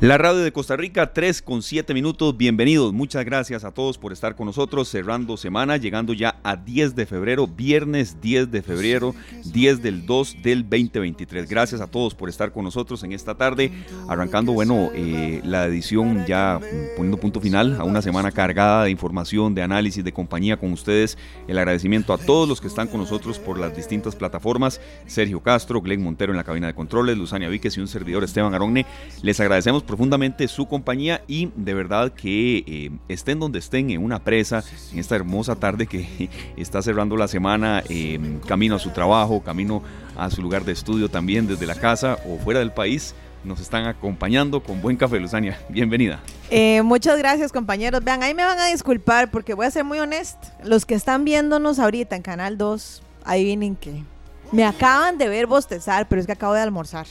La radio de Costa Rica, 3 con 7 minutos. Bienvenidos. Muchas gracias a todos por estar con nosotros. Cerrando semana, llegando ya a 10 de febrero, viernes 10 de febrero, 10 del 2 del 2023. Gracias a todos por estar con nosotros en esta tarde. Arrancando, bueno, eh, la edición ya poniendo punto final a una semana cargada de información, de análisis, de compañía con ustedes. El agradecimiento a todos los que están con nosotros por las distintas plataformas. Sergio Castro, Glenn Montero en la cabina de controles, Luzania Víquez y un servidor Esteban Aronne. Les agradecemos profundamente su compañía y de verdad que eh, estén donde estén en una presa, en esta hermosa tarde que está cerrando la semana, eh, camino a su trabajo, camino a su lugar de estudio también desde la casa o fuera del país. Nos están acompañando con buen café, Luzania. Bienvenida. Eh, muchas gracias, compañeros. Vean, ahí me van a disculpar porque voy a ser muy honesto. Los que están viéndonos ahorita en Canal 2, adivinen que me acaban de ver bostezar, pero es que acabo de almorzar.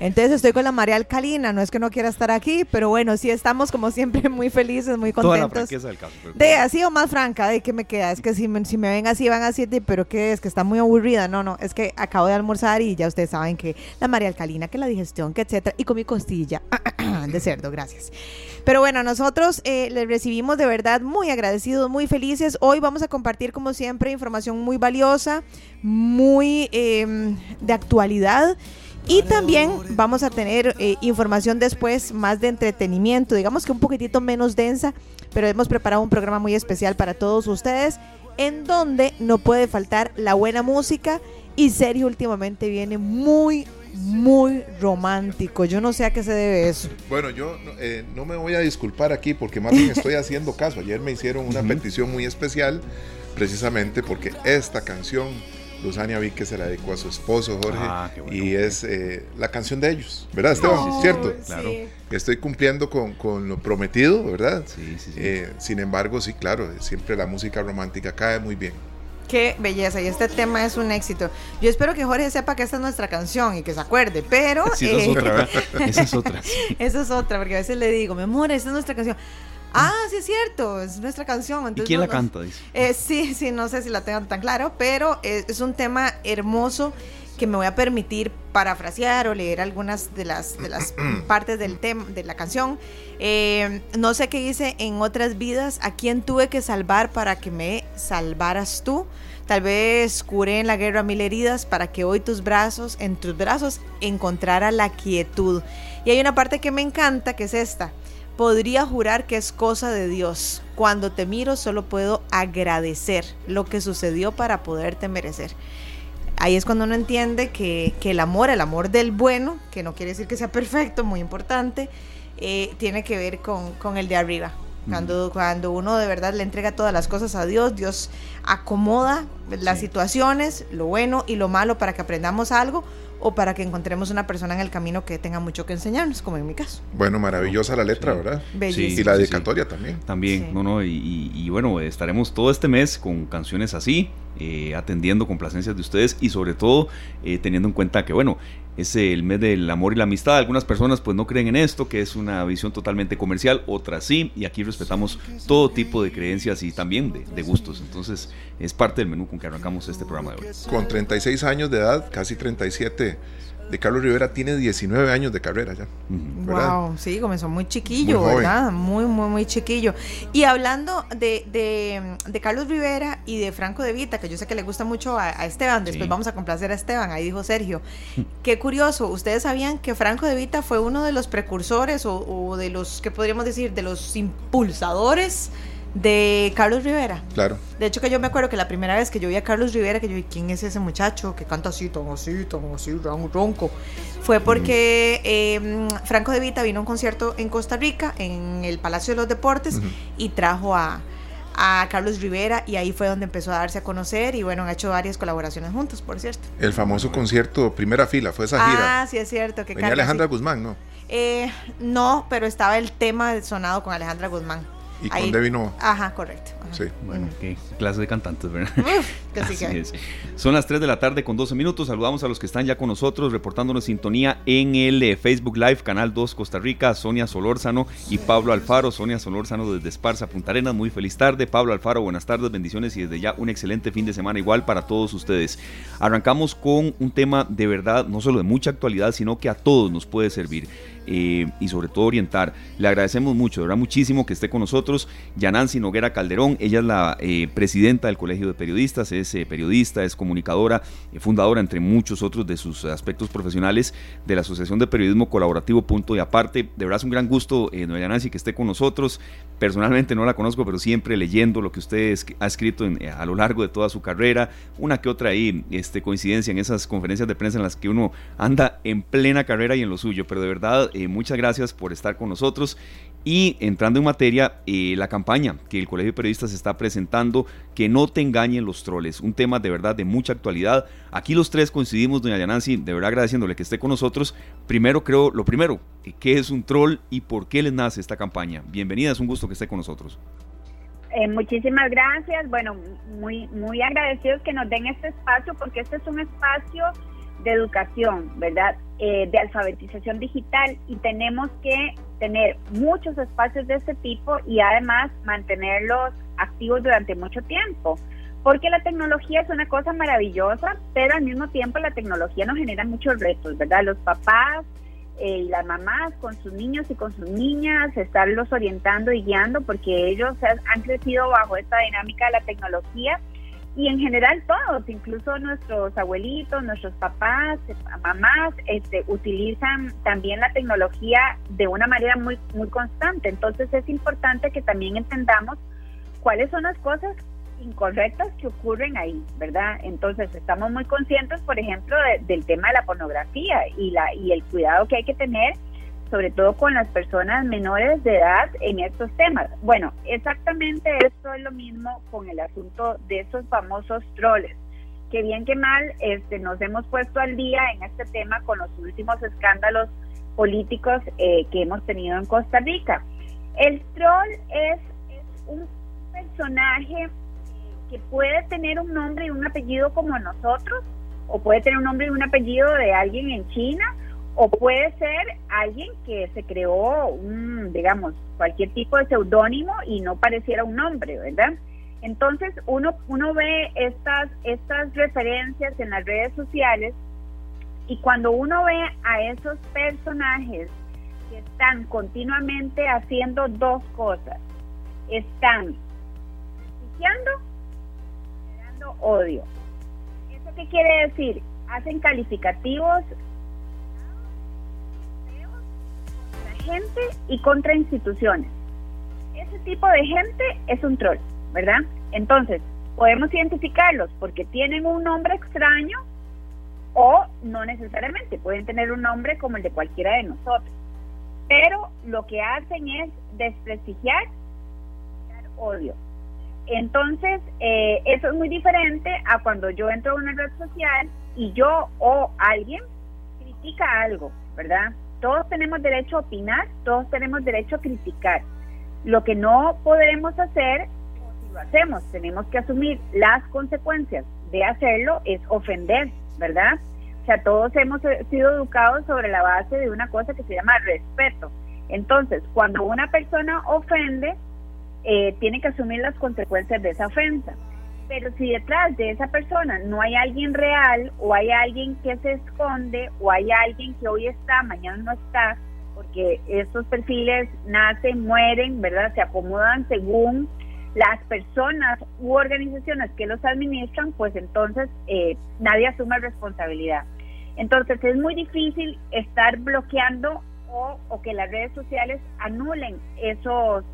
Entonces estoy con la María Alcalina, no es que no quiera estar aquí, pero bueno, sí estamos como siempre muy felices, muy contentos. del caso. De así o más franca, de que me queda, es que si me, si me ven así van así, pero que es que está muy aburrida, no, no, es que acabo de almorzar y ya ustedes saben que la María Alcalina, que la digestión, que etcétera, y con mi costilla de cerdo, gracias. Pero bueno, nosotros eh, les recibimos de verdad muy agradecidos, muy felices. Hoy vamos a compartir como siempre información muy valiosa, muy em, de actualidad. Y también vamos a tener eh, información después más de entretenimiento, digamos que un poquitito menos densa, pero hemos preparado un programa muy especial para todos ustedes en donde no puede faltar la buena música y Sergio últimamente viene muy, muy romántico. Yo no sé a qué se debe eso. Bueno, yo eh, no me voy a disculpar aquí porque más bien estoy haciendo caso. Ayer me hicieron una petición muy especial precisamente porque esta canción Luzania vi que se la dedicó a su esposo Jorge ah, y es eh, la canción de ellos, ¿verdad Esteban? ¿Cierto? Claro. Estoy cumpliendo con, lo prometido, ¿verdad? Sí, sí, sí. Eh, sin embargo, sí, claro, siempre la música romántica cae muy bien. Qué belleza, y este tema es un éxito. Yo espero que Jorge sepa que esta es nuestra canción y que se acuerde, pero... Sí, esa es otra, ¿verdad? Esa es otra. esa es otra, porque a veces le digo, mi amor, esta es nuestra canción. Ah, sí es cierto, es nuestra canción. ¿Y quién la canta? Dice. Eh, sí, sí, no sé si la tengo tan claro, pero es, un tema hermoso que me voy a permitir parafrasear o leer algunas de las, de las partes del tema, de la canción. Eh, no sé qué dice en otras vidas, a quién tuve que salvar para que me salvaras tú. Tal vez curé en la guerra mil heridas para que hoy tus brazos, en tus brazos, encontrara la quietud. Y hay una parte que me encanta, que es esta. Podría jurar que es cosa de Dios. Cuando te miro solo puedo agradecer lo que sucedió para poderte merecer. Ahí es cuando uno entiende que, el amor, el amor del bueno, que no quiere decir que sea perfecto, muy importante, eh, tiene que ver con, el de arriba. Cuando, cuando uno de verdad le entrega todas las cosas a Dios, Dios acomoda las situaciones, lo bueno y lo malo para que aprendamos algo o para que encontremos una persona en el camino que tenga mucho que enseñarnos, como en mi caso. Bueno, maravillosa la letra, ¿verdad? Sí, y la dedicatoria también. También, no, no, y, bueno, estaremos todo este mes con canciones así, eh, atendiendo complacencias de ustedes y sobre todo eh, teniendo en cuenta que, bueno, es el mes del amor y la amistad. Algunas personas pues no creen en esto, que es una visión totalmente comercial, otras sí, y aquí respetamos todo tipo de creencias y también de, de, gustos. Entonces es parte del menú con que arrancamos este programa de hoy. Con 36 años de edad, casi 37 de Carlos Rivera tiene 19 años de carrera ya. Wow, sí, comenzó muy chiquillo, ¿verdad? Muy, muy, muy chiquillo. Y hablando de, de, Carlos Rivera y de Franco de Vita, que yo sé que le gusta mucho a, Esteban, después vamos a complacer a Esteban, ahí dijo Sergio. Qué curioso, ¿ustedes sabían que Franco de Vita fue uno de los precursores o, o de los, ¿qué podríamos decir? De los impulsadores de Carlos Rivera. Claro. De hecho que yo me acuerdo que la primera vez que yo vi a Carlos Rivera, que yo vi, ¿quién es ese muchacho que canta así, tan así, tan así, ronco? Fue porque em, Franco de Vita vino a un concierto en Costa Rica, en el Palacio de los Deportes, y trajo a, a Carlos Rivera y ahí fue donde empezó a darse a conocer y bueno, han hecho varias colaboraciones juntos, por cierto. El famoso concierto Primera Fila, fue esa gira. Ah, sí, es cierto. Que Venía Alejandra Guzmán, ¿no? Eh, no, pero estaba el tema sonado con Alejandra Guzmán. Y con Debbie Ajá, correcto. Sí. Bueno, qué clase de cantantes, ¿verdad? Son las 3 de la tarde con 12 minutos. Saludamos a los que están ya con nosotros, reportándonos sintonía en el eh, Facebook Live, Canal 2 Costa Rica, Sonia Solórzano y Pablo Alfaro. Sonia Solórzano desde Esparza, Punta Arenas. Muy feliz tarde. Pablo Alfaro, buenas tardes, bendiciones y desde ya un excelente fin de semana igual para todos ustedes. Arrancamos con un tema de verdad, no solo de mucha actualidad, sino que a todos nos puede servir. Eh, y sobre todo orientar. Le agradecemos mucho, de verdad muchísimo que esté con nosotros Yanansi Noguera Calderón, ella es la eh, presidenta del Colegio de Periodistas, es eh, periodista, es comunicadora, fundadora entre muchos otros de sus aspectos profesionales de la Asociación de Periodismo Colaborativo Punto y Aparte. De verdad es un gran gusto, eh, Yanansi, que esté con nosotros. Personalmente no la conozco, pero siempre leyendo lo que usted ha escrito a lo largo de toda su carrera, una que otra ahí, este, coincidencia en esas conferencias de prensa en las que uno anda en plena carrera y en lo suyo, pero de verdad eh, muchas gracias por estar con nosotros. Y entrando en materia, eh, la campaña que el Colegio de Periodistas está presentando, que no te engañen los troles, un tema de verdad de mucha actualidad. Aquí los tres coincidimos, doña Yanansi, de verdad agradeciéndole que esté con nosotros. Primero creo, lo primero, ¿qué es un troll y por qué les nace esta campaña? Bienvenida, es un gusto que esté con nosotros. Eh, muchísimas gracias, bueno, muy, muy agradecidos que nos den este espacio porque este es un espacio de educación, ¿verdad? Eh, de alfabetización digital y tenemos que tener muchos espacios de este tipo y además mantenerlos activos durante mucho tiempo. Porque la tecnología es una cosa maravillosa, pero al mismo tiempo la tecnología nos genera muchos retos, ¿verdad? Los papás eh, y las mamás con sus niños y con sus niñas, estarlos orientando y guiando porque ellos han crecido bajo esta dinámica de la tecnología y en general todos, incluso nuestros abuelitos, nuestros papás, mamás, este, utilizan también la tecnología de una manera muy, muy constante. Entonces es importante que también entendamos cuáles son las cosas incorrectas que ocurren ahí, ¿verdad? Entonces estamos muy conscientes, por ejemplo, del tema de la pornografía y, la, y el cuidado que hay que tener sobre todo con las personas menores de edad en estos temas. Bueno, exactamente esto es lo mismo con el asunto de esos famosos troles. Que bien que mal este, nos hemos puesto al día en este tema con los últimos escándalos políticos eh, que hemos tenido en Costa Rica. El troll es, un personaje que puede tener un nombre y un apellido como nosotros, o puede tener un nombre y un apellido de alguien en China, o puede ser alguien que se creó un, digamos, cualquier tipo de seudónimo y no pareciera un nombre, ¿verdad? Entonces uno, uno ve estas, estas referencias en las redes sociales y cuando uno ve a esos personajes que están continuamente haciendo dos cosas, están despreciando y generando odio. ¿Eso qué quiere decir? Hacen calificativos gente y contra instituciones. Ese tipo de gente es un troll, ¿verdad? Entonces, podemos identificarlos porque tienen un nombre extraño o no necesariamente, pueden tener un nombre como el de cualquiera de nosotros. Pero lo que hacen es desprestigiar, odio. Entonces, eh, eso es muy diferente a cuando yo entro a una red social y yo o alguien critica algo, ¿verdad? Todos tenemos derecho a opinar, todos tenemos derecho a criticar. Lo que no podemos hacer, si lo hacemos, tenemos que asumir las consecuencias de hacerlo, es ofender, ¿verdad? O sea, todos hemos sido educados sobre la base de una cosa que se llama respeto. Entonces, cuando una persona ofende, eh, tiene que asumir las consecuencias de esa ofensa. Pero si detrás de esa persona no hay alguien real o hay alguien que se esconde o hay alguien que hoy está, mañana no está, porque estos perfiles nacen, mueren, ¿verdad? Se acomodan según las personas u organizaciones que los administran, pues entonces eh, nadie asume responsabilidad. Entonces es muy difícil estar bloqueando o, o que las redes sociales anulen esos,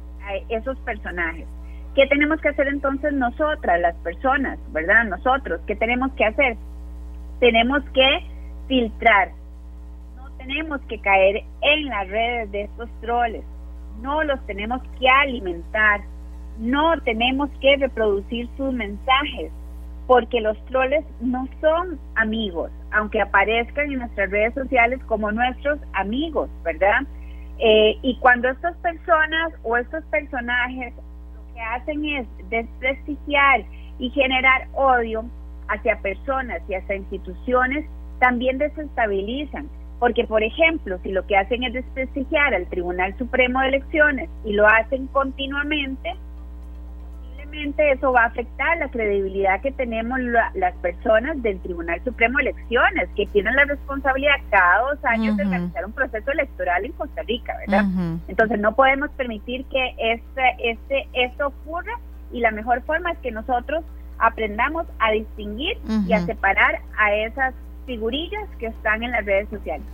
esos personajes. ¿Qué tenemos que hacer entonces nosotras, las personas, verdad? Nosotros, ¿qué tenemos que hacer? Tenemos que filtrar. No tenemos que caer en las redes de estos troles. No los tenemos que alimentar. No tenemos que reproducir sus mensajes. Porque los troles no son amigos, aunque aparezcan en nuestras redes sociales como nuestros amigos, ¿verdad? Eh, y cuando estas personas o estos personajes hacen es desprestigiar Y generar odio hacia personas y hacia instituciones también desestabilizan. Porque, por ejemplo, si lo que hacen es desprestigiar al Tribunal Supremo de Elecciones y lo hacen continuamente, eso va a afectar la credibilidad que tenemos las personas del Tribunal Supremo de Elecciones, que tienen la responsabilidad cada dos años de realizar un proceso electoral en Costa Rica, ¿verdad? Entonces no podemos permitir que este, este, esto ocurra y la mejor forma es que nosotros aprendamos a distinguir y a separar a esas figurillas que están en las redes sociales.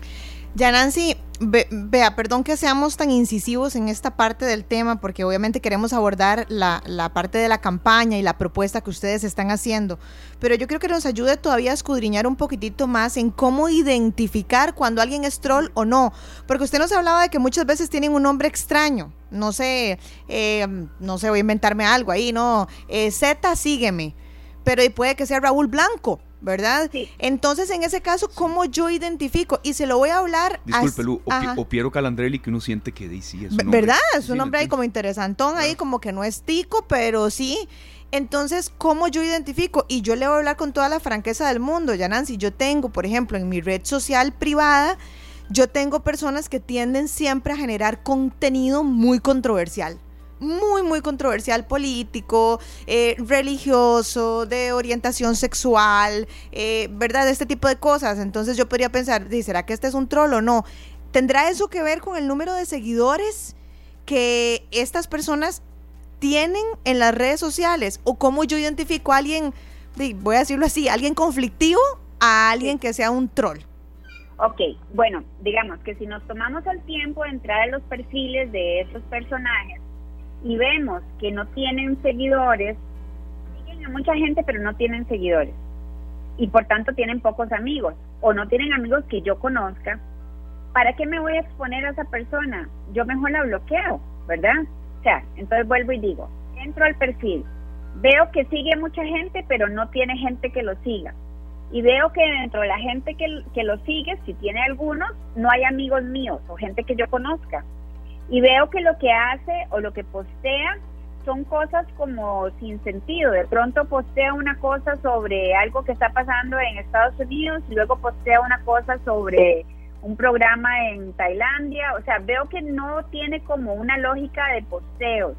Ya Nancy, vea, perdón que seamos tan incisivos en esta parte del tema, porque obviamente queremos abordar la, la, parte de la campaña y la propuesta que ustedes están haciendo, pero yo creo que nos ayude todavía a escudriñar un poquitito más en cómo identificar cuando alguien es troll o no, porque usted nos hablaba de que muchas veces tienen un nombre extraño, no sé, eh, no sé, voy a inventarme algo ahí, no, eh, Z, sígueme, pero puede que sea Raúl Blanco ¿verdad? Sí. Entonces, en ese caso, ¿cómo yo identifico? Y se lo voy a hablar Disculpe, Lu, o, Piero Calandrelli, que uno siente que sí es un ¿Verdad? Es un nombre ahí como interesantón, ahí como que no es tico, pero sí. Entonces, ¿cómo yo identifico? Y yo le voy a hablar con toda la franqueza del mundo, ya Nancy. Yo tengo, por ejemplo, en mi red social privada, yo tengo personas que tienden siempre a generar contenido muy controversial muy, muy controversial político, eh, religioso, de orientación sexual, eh, ¿verdad? Este tipo de cosas. Entonces yo podría pensar, ¿será que este es un troll o no? ¿Tendrá eso que ver con el número de seguidores que estas personas tienen en las redes sociales? ¿O cómo yo identifico a alguien, voy a decirlo así, alguien conflictivo a alguien que sea un troll? Ok, bueno, digamos que si nos tomamos el tiempo de entrar en los perfiles de esos personajes, y vemos que no tienen seguidores, siguen a mucha gente pero no tienen seguidores y por tanto tienen pocos amigos o no tienen amigos que yo conozca, ¿para qué me voy a exponer a esa persona? Yo mejor la bloqueo, ¿verdad? O sea, entonces vuelvo y digo, entro al perfil, veo que sigue mucha gente pero no tiene gente que lo siga. Y veo que dentro de la gente que, que lo sigue, si tiene algunos, no hay amigos míos o gente que yo conozca y veo que lo que hace o lo que postea son cosas como sin sentido. De pronto postea una cosa sobre algo que está pasando en Estados Unidos y luego postea una cosa sobre un programa en Tailandia. O sea, veo que no tiene como una lógica de posteos,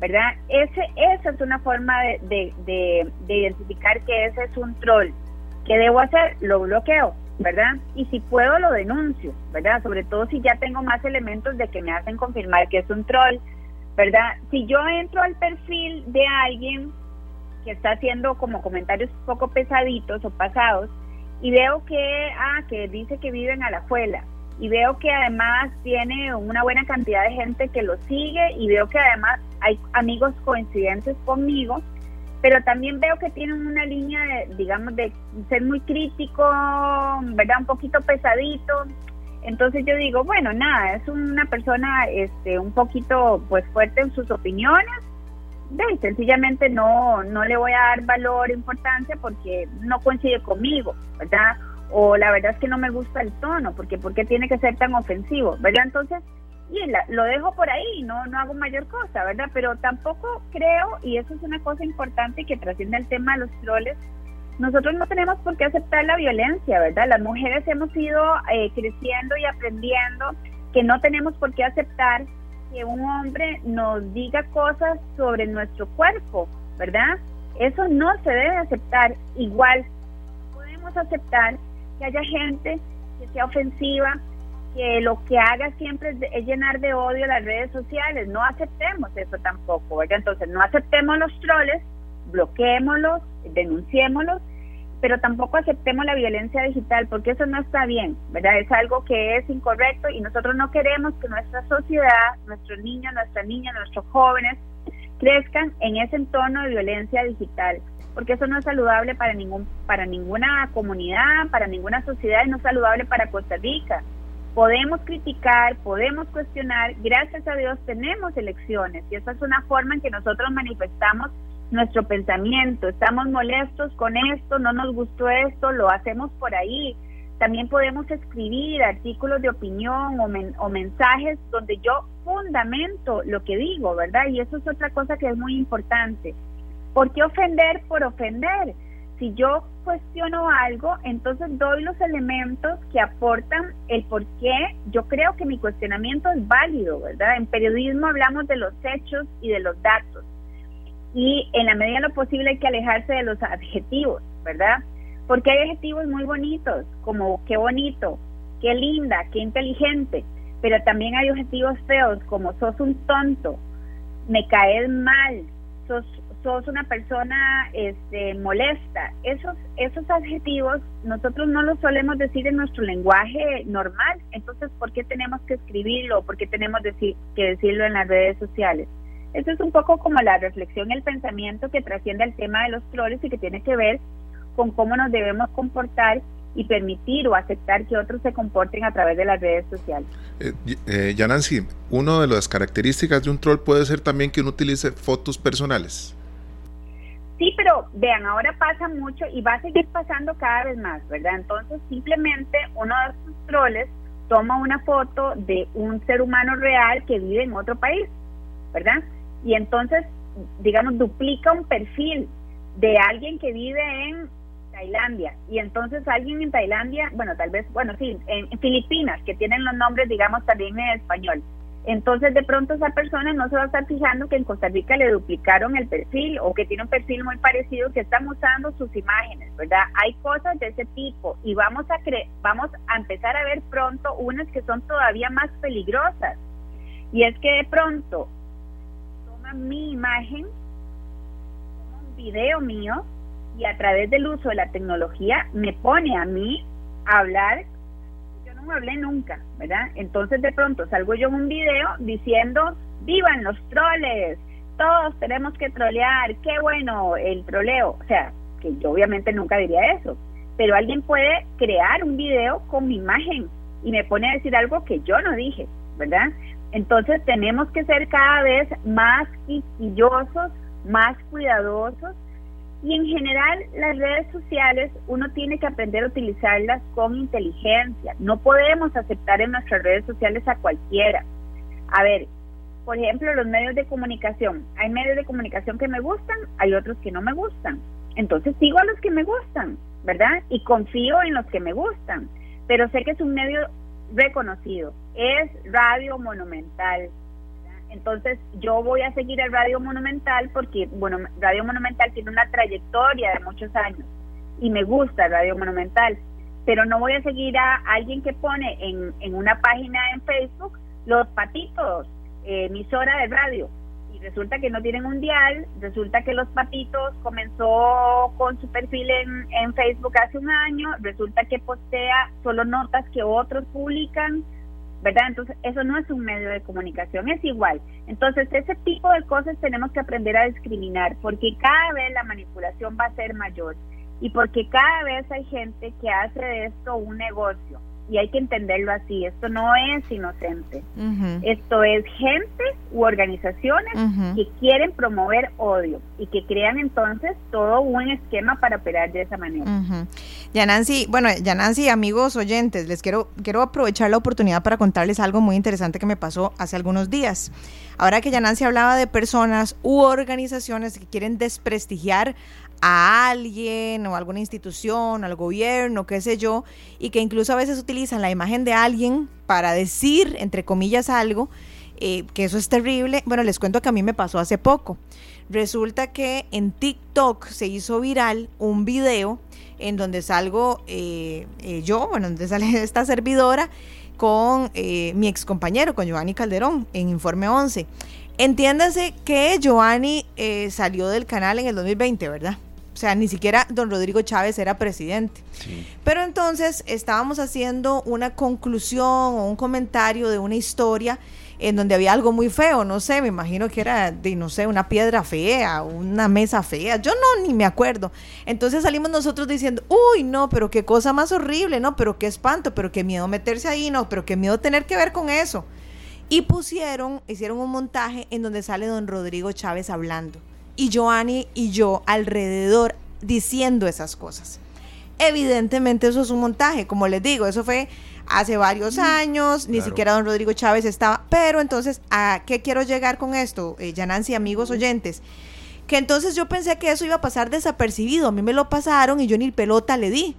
¿verdad? Ese, esa es una forma de, de, de identificar que ese es un troll. ¿Qué debo hacer? Lo bloqueo. ¿Verdad? Y si puedo lo denuncio, ¿verdad? Sobre todo si ya tengo más elementos de que me hacen confirmar que es un troll, ¿verdad? Si yo entro al perfil de alguien que está haciendo como comentarios un poco pesaditos o pasados y veo que, ah, que dice que vive en Alajuela y veo que además tiene una buena cantidad de gente que lo sigue y veo que además hay amigos coincidentes conmigo, pero también veo que tienen una línea, de, digamos, de ser muy crítico, ¿verdad? Un poquito pesadito. Entonces yo digo, bueno, nada, es una persona este, un poquito pues fuerte en sus opiniones. De, sencillamente no, no le voy a dar valor, importancia porque no coincide conmigo, ¿verdad? O la verdad es que no me gusta el tono, porque ¿por qué tiene que ser tan ofensivo? ¿Verdad? Entonces y lo dejo por ahí, no, no hago mayor cosa, ¿verdad? Pero tampoco creo, y eso es una cosa importante que trasciende el tema de los troles, nosotros no tenemos por qué aceptar la violencia, ¿verdad? Las mujeres hemos ido eh, creciendo y aprendiendo que no tenemos por qué aceptar que un hombre nos diga cosas sobre nuestro cuerpo, ¿verdad? Eso no se debe aceptar. Igual, podemos aceptar que haya gente que sea ofensiva, que lo que haga siempre es, llenar de odio las redes sociales. No aceptemos eso tampoco, ¿verdad? Entonces, no aceptemos los troles, bloqueémoslos, denunciémoslos, pero tampoco aceptemos la violencia digital, porque eso no está bien, ¿verdad? Es algo que es incorrecto y nosotros no queremos que nuestra sociedad, nuestros niños, nuestras niñas, nuestros jóvenes crezcan en ese entorno de violencia digital, porque eso no es saludable para ningún para ninguna comunidad, para ninguna sociedad y no es saludable para Costa Rica podemos criticar, podemos cuestionar, gracias a Dios tenemos elecciones y esa es una forma en que nosotros manifestamos nuestro pensamiento, estamos molestos con esto, no nos gustó esto, lo hacemos por ahí. También podemos escribir artículos de opinión o, o mensajes donde yo fundamento lo que digo, ¿verdad? Y eso es otra cosa que es muy importante. ¿Por qué ofender por ofender? Si yo cuestiono algo, entonces doy los elementos que aportan el por qué yo creo que mi cuestionamiento es válido, ¿verdad? En periodismo hablamos de los hechos y de los datos. Y en la medida de lo posible hay que alejarse de los adjetivos, ¿verdad? Porque hay adjetivos muy bonitos, como qué bonito, qué linda, qué inteligente, pero también hay adjetivos feos como sos un tonto, me caes mal, sos, sos una persona este, molesta. Esos, esos adjetivos nosotros no los solemos decir en nuestro lenguaje normal, entonces ¿por qué tenemos que escribirlo? ¿Por qué tenemos que decirlo en las redes sociales? Eso es un poco como la reflexión, el pensamiento que trasciende el tema de los troles y que tiene que ver con cómo nos debemos comportar y permitir o aceptar que otros se comporten a través de las redes sociales. Eh, eh, Yanancy, una de las características de un troll puede ser también que uno utilice fotos personales. Sí, pero vean, ahora pasa mucho y va a seguir pasando cada vez más, ¿verdad? Entonces simplemente uno de estos troles toma una foto de un ser humano real que vive en otro país, ¿verdad? Y entonces, digamos, duplica un perfil de alguien que vive en Tailandia y entonces alguien en Tailandia, bueno, tal vez, bueno, sí, en, Filipinas, que tienen los nombres, digamos, también en español. Entonces, de pronto esa persona no se va a estar fijando que en Costa Rica le duplicaron el perfil o que tiene un perfil muy parecido, que están usando sus imágenes, ¿verdad? Hay cosas de ese tipo y vamos a cre vamos a empezar a ver pronto unas que son todavía más peligrosas. Y es que de pronto toma mi imagen, toma un video mío y a través del uso de la tecnología me pone a mí a hablar. No hablé nunca, ¿verdad? Entonces de pronto salgo yo en un video diciendo, vivan los troles, todos tenemos que trolear, qué bueno el troleo. O sea, que yo obviamente nunca diría eso, pero alguien puede crear un video con mi imagen y me pone a decir algo que yo no dije, ¿verdad? Entonces tenemos que ser cada vez más quisquillosos, más cuidadosos y en general las redes sociales uno tiene que aprender a utilizarlas con inteligencia. No podemos aceptar en nuestras redes sociales a cualquiera. A ver, por ejemplo, los medios de comunicación. Hay medios de comunicación que me gustan, hay otros que no me gustan. Entonces sigo a los que me gustan, ¿verdad? Y confío en los que me gustan. Pero sé que es un medio reconocido. Es Radio Monumental, entonces yo voy a seguir el Radio Monumental porque, bueno, Radio Monumental tiene una trayectoria de muchos años y me gusta Radio Monumental, pero no voy a seguir a alguien que pone en, en una página en Facebook los patitos, eh, emisora de radio. Y resulta que no tienen un dial, resulta que los patitos comenzó con su perfil en, en Facebook hace un año, resulta que postea solo notas que otros publican, ¿verdad? Entonces, eso no es un medio de comunicación, es igual. Entonces, ese tipo de cosas tenemos que aprender a discriminar, porque cada vez la manipulación va a ser mayor y porque cada vez hay gente que hace de esto un negocio y hay que entenderlo así. Esto no es inocente. Esto es gente u organizaciones que quieren promover odio y que crean entonces todo un esquema para operar de esa manera. Ya Nancy, bueno, ya Nancy, amigos oyentes, les quiero, quiero aprovechar la oportunidad para contarles algo muy interesante que me pasó hace algunos días. Ahora que ya Nancy hablaba de personas u organizaciones que quieren desprestigiar a alguien o alguna institución, al gobierno, qué sé yo, y que incluso a veces utilizan la imagen de alguien para decir, entre comillas, algo, eh, que eso es terrible. Bueno, les cuento que a mí me pasó hace poco. Resulta que en TikTok se hizo viral un video en donde salgo eh, eh, yo, bueno, donde sale esta servidora con mi ex compañero, con Giovanni Calderón, en Informe 11. Entiéndase que Giovanni salió del canal en el 2020, ¿verdad? O sea, ni siquiera don Rodrigo Chávez era presidente. Pero entonces estábamos haciendo una conclusión o un comentario de una historia en donde había algo muy feo, no sé, me imagino que era de, no sé, una piedra fea, una mesa fea, yo no, ni me acuerdo. Entonces salimos nosotros diciendo, uy, no, pero qué cosa más horrible, no, pero qué espanto, pero qué miedo meterse ahí, no, pero qué miedo tener que ver con eso. Y pusieron, hicieron un montaje en donde sale don Rodrigo Chávez hablando y Joanny y yo alrededor diciendo esas cosas. Evidentemente eso es un montaje, como les digo, eso fue hace varios años, ni siquiera don Rodrigo Chávez estaba, pero entonces, ¿a qué quiero llegar con esto, eh, amigos oyentes? que entonces yo pensé que eso iba a pasar desapercibido. A mí me lo pasaron y yo ni pelota le di.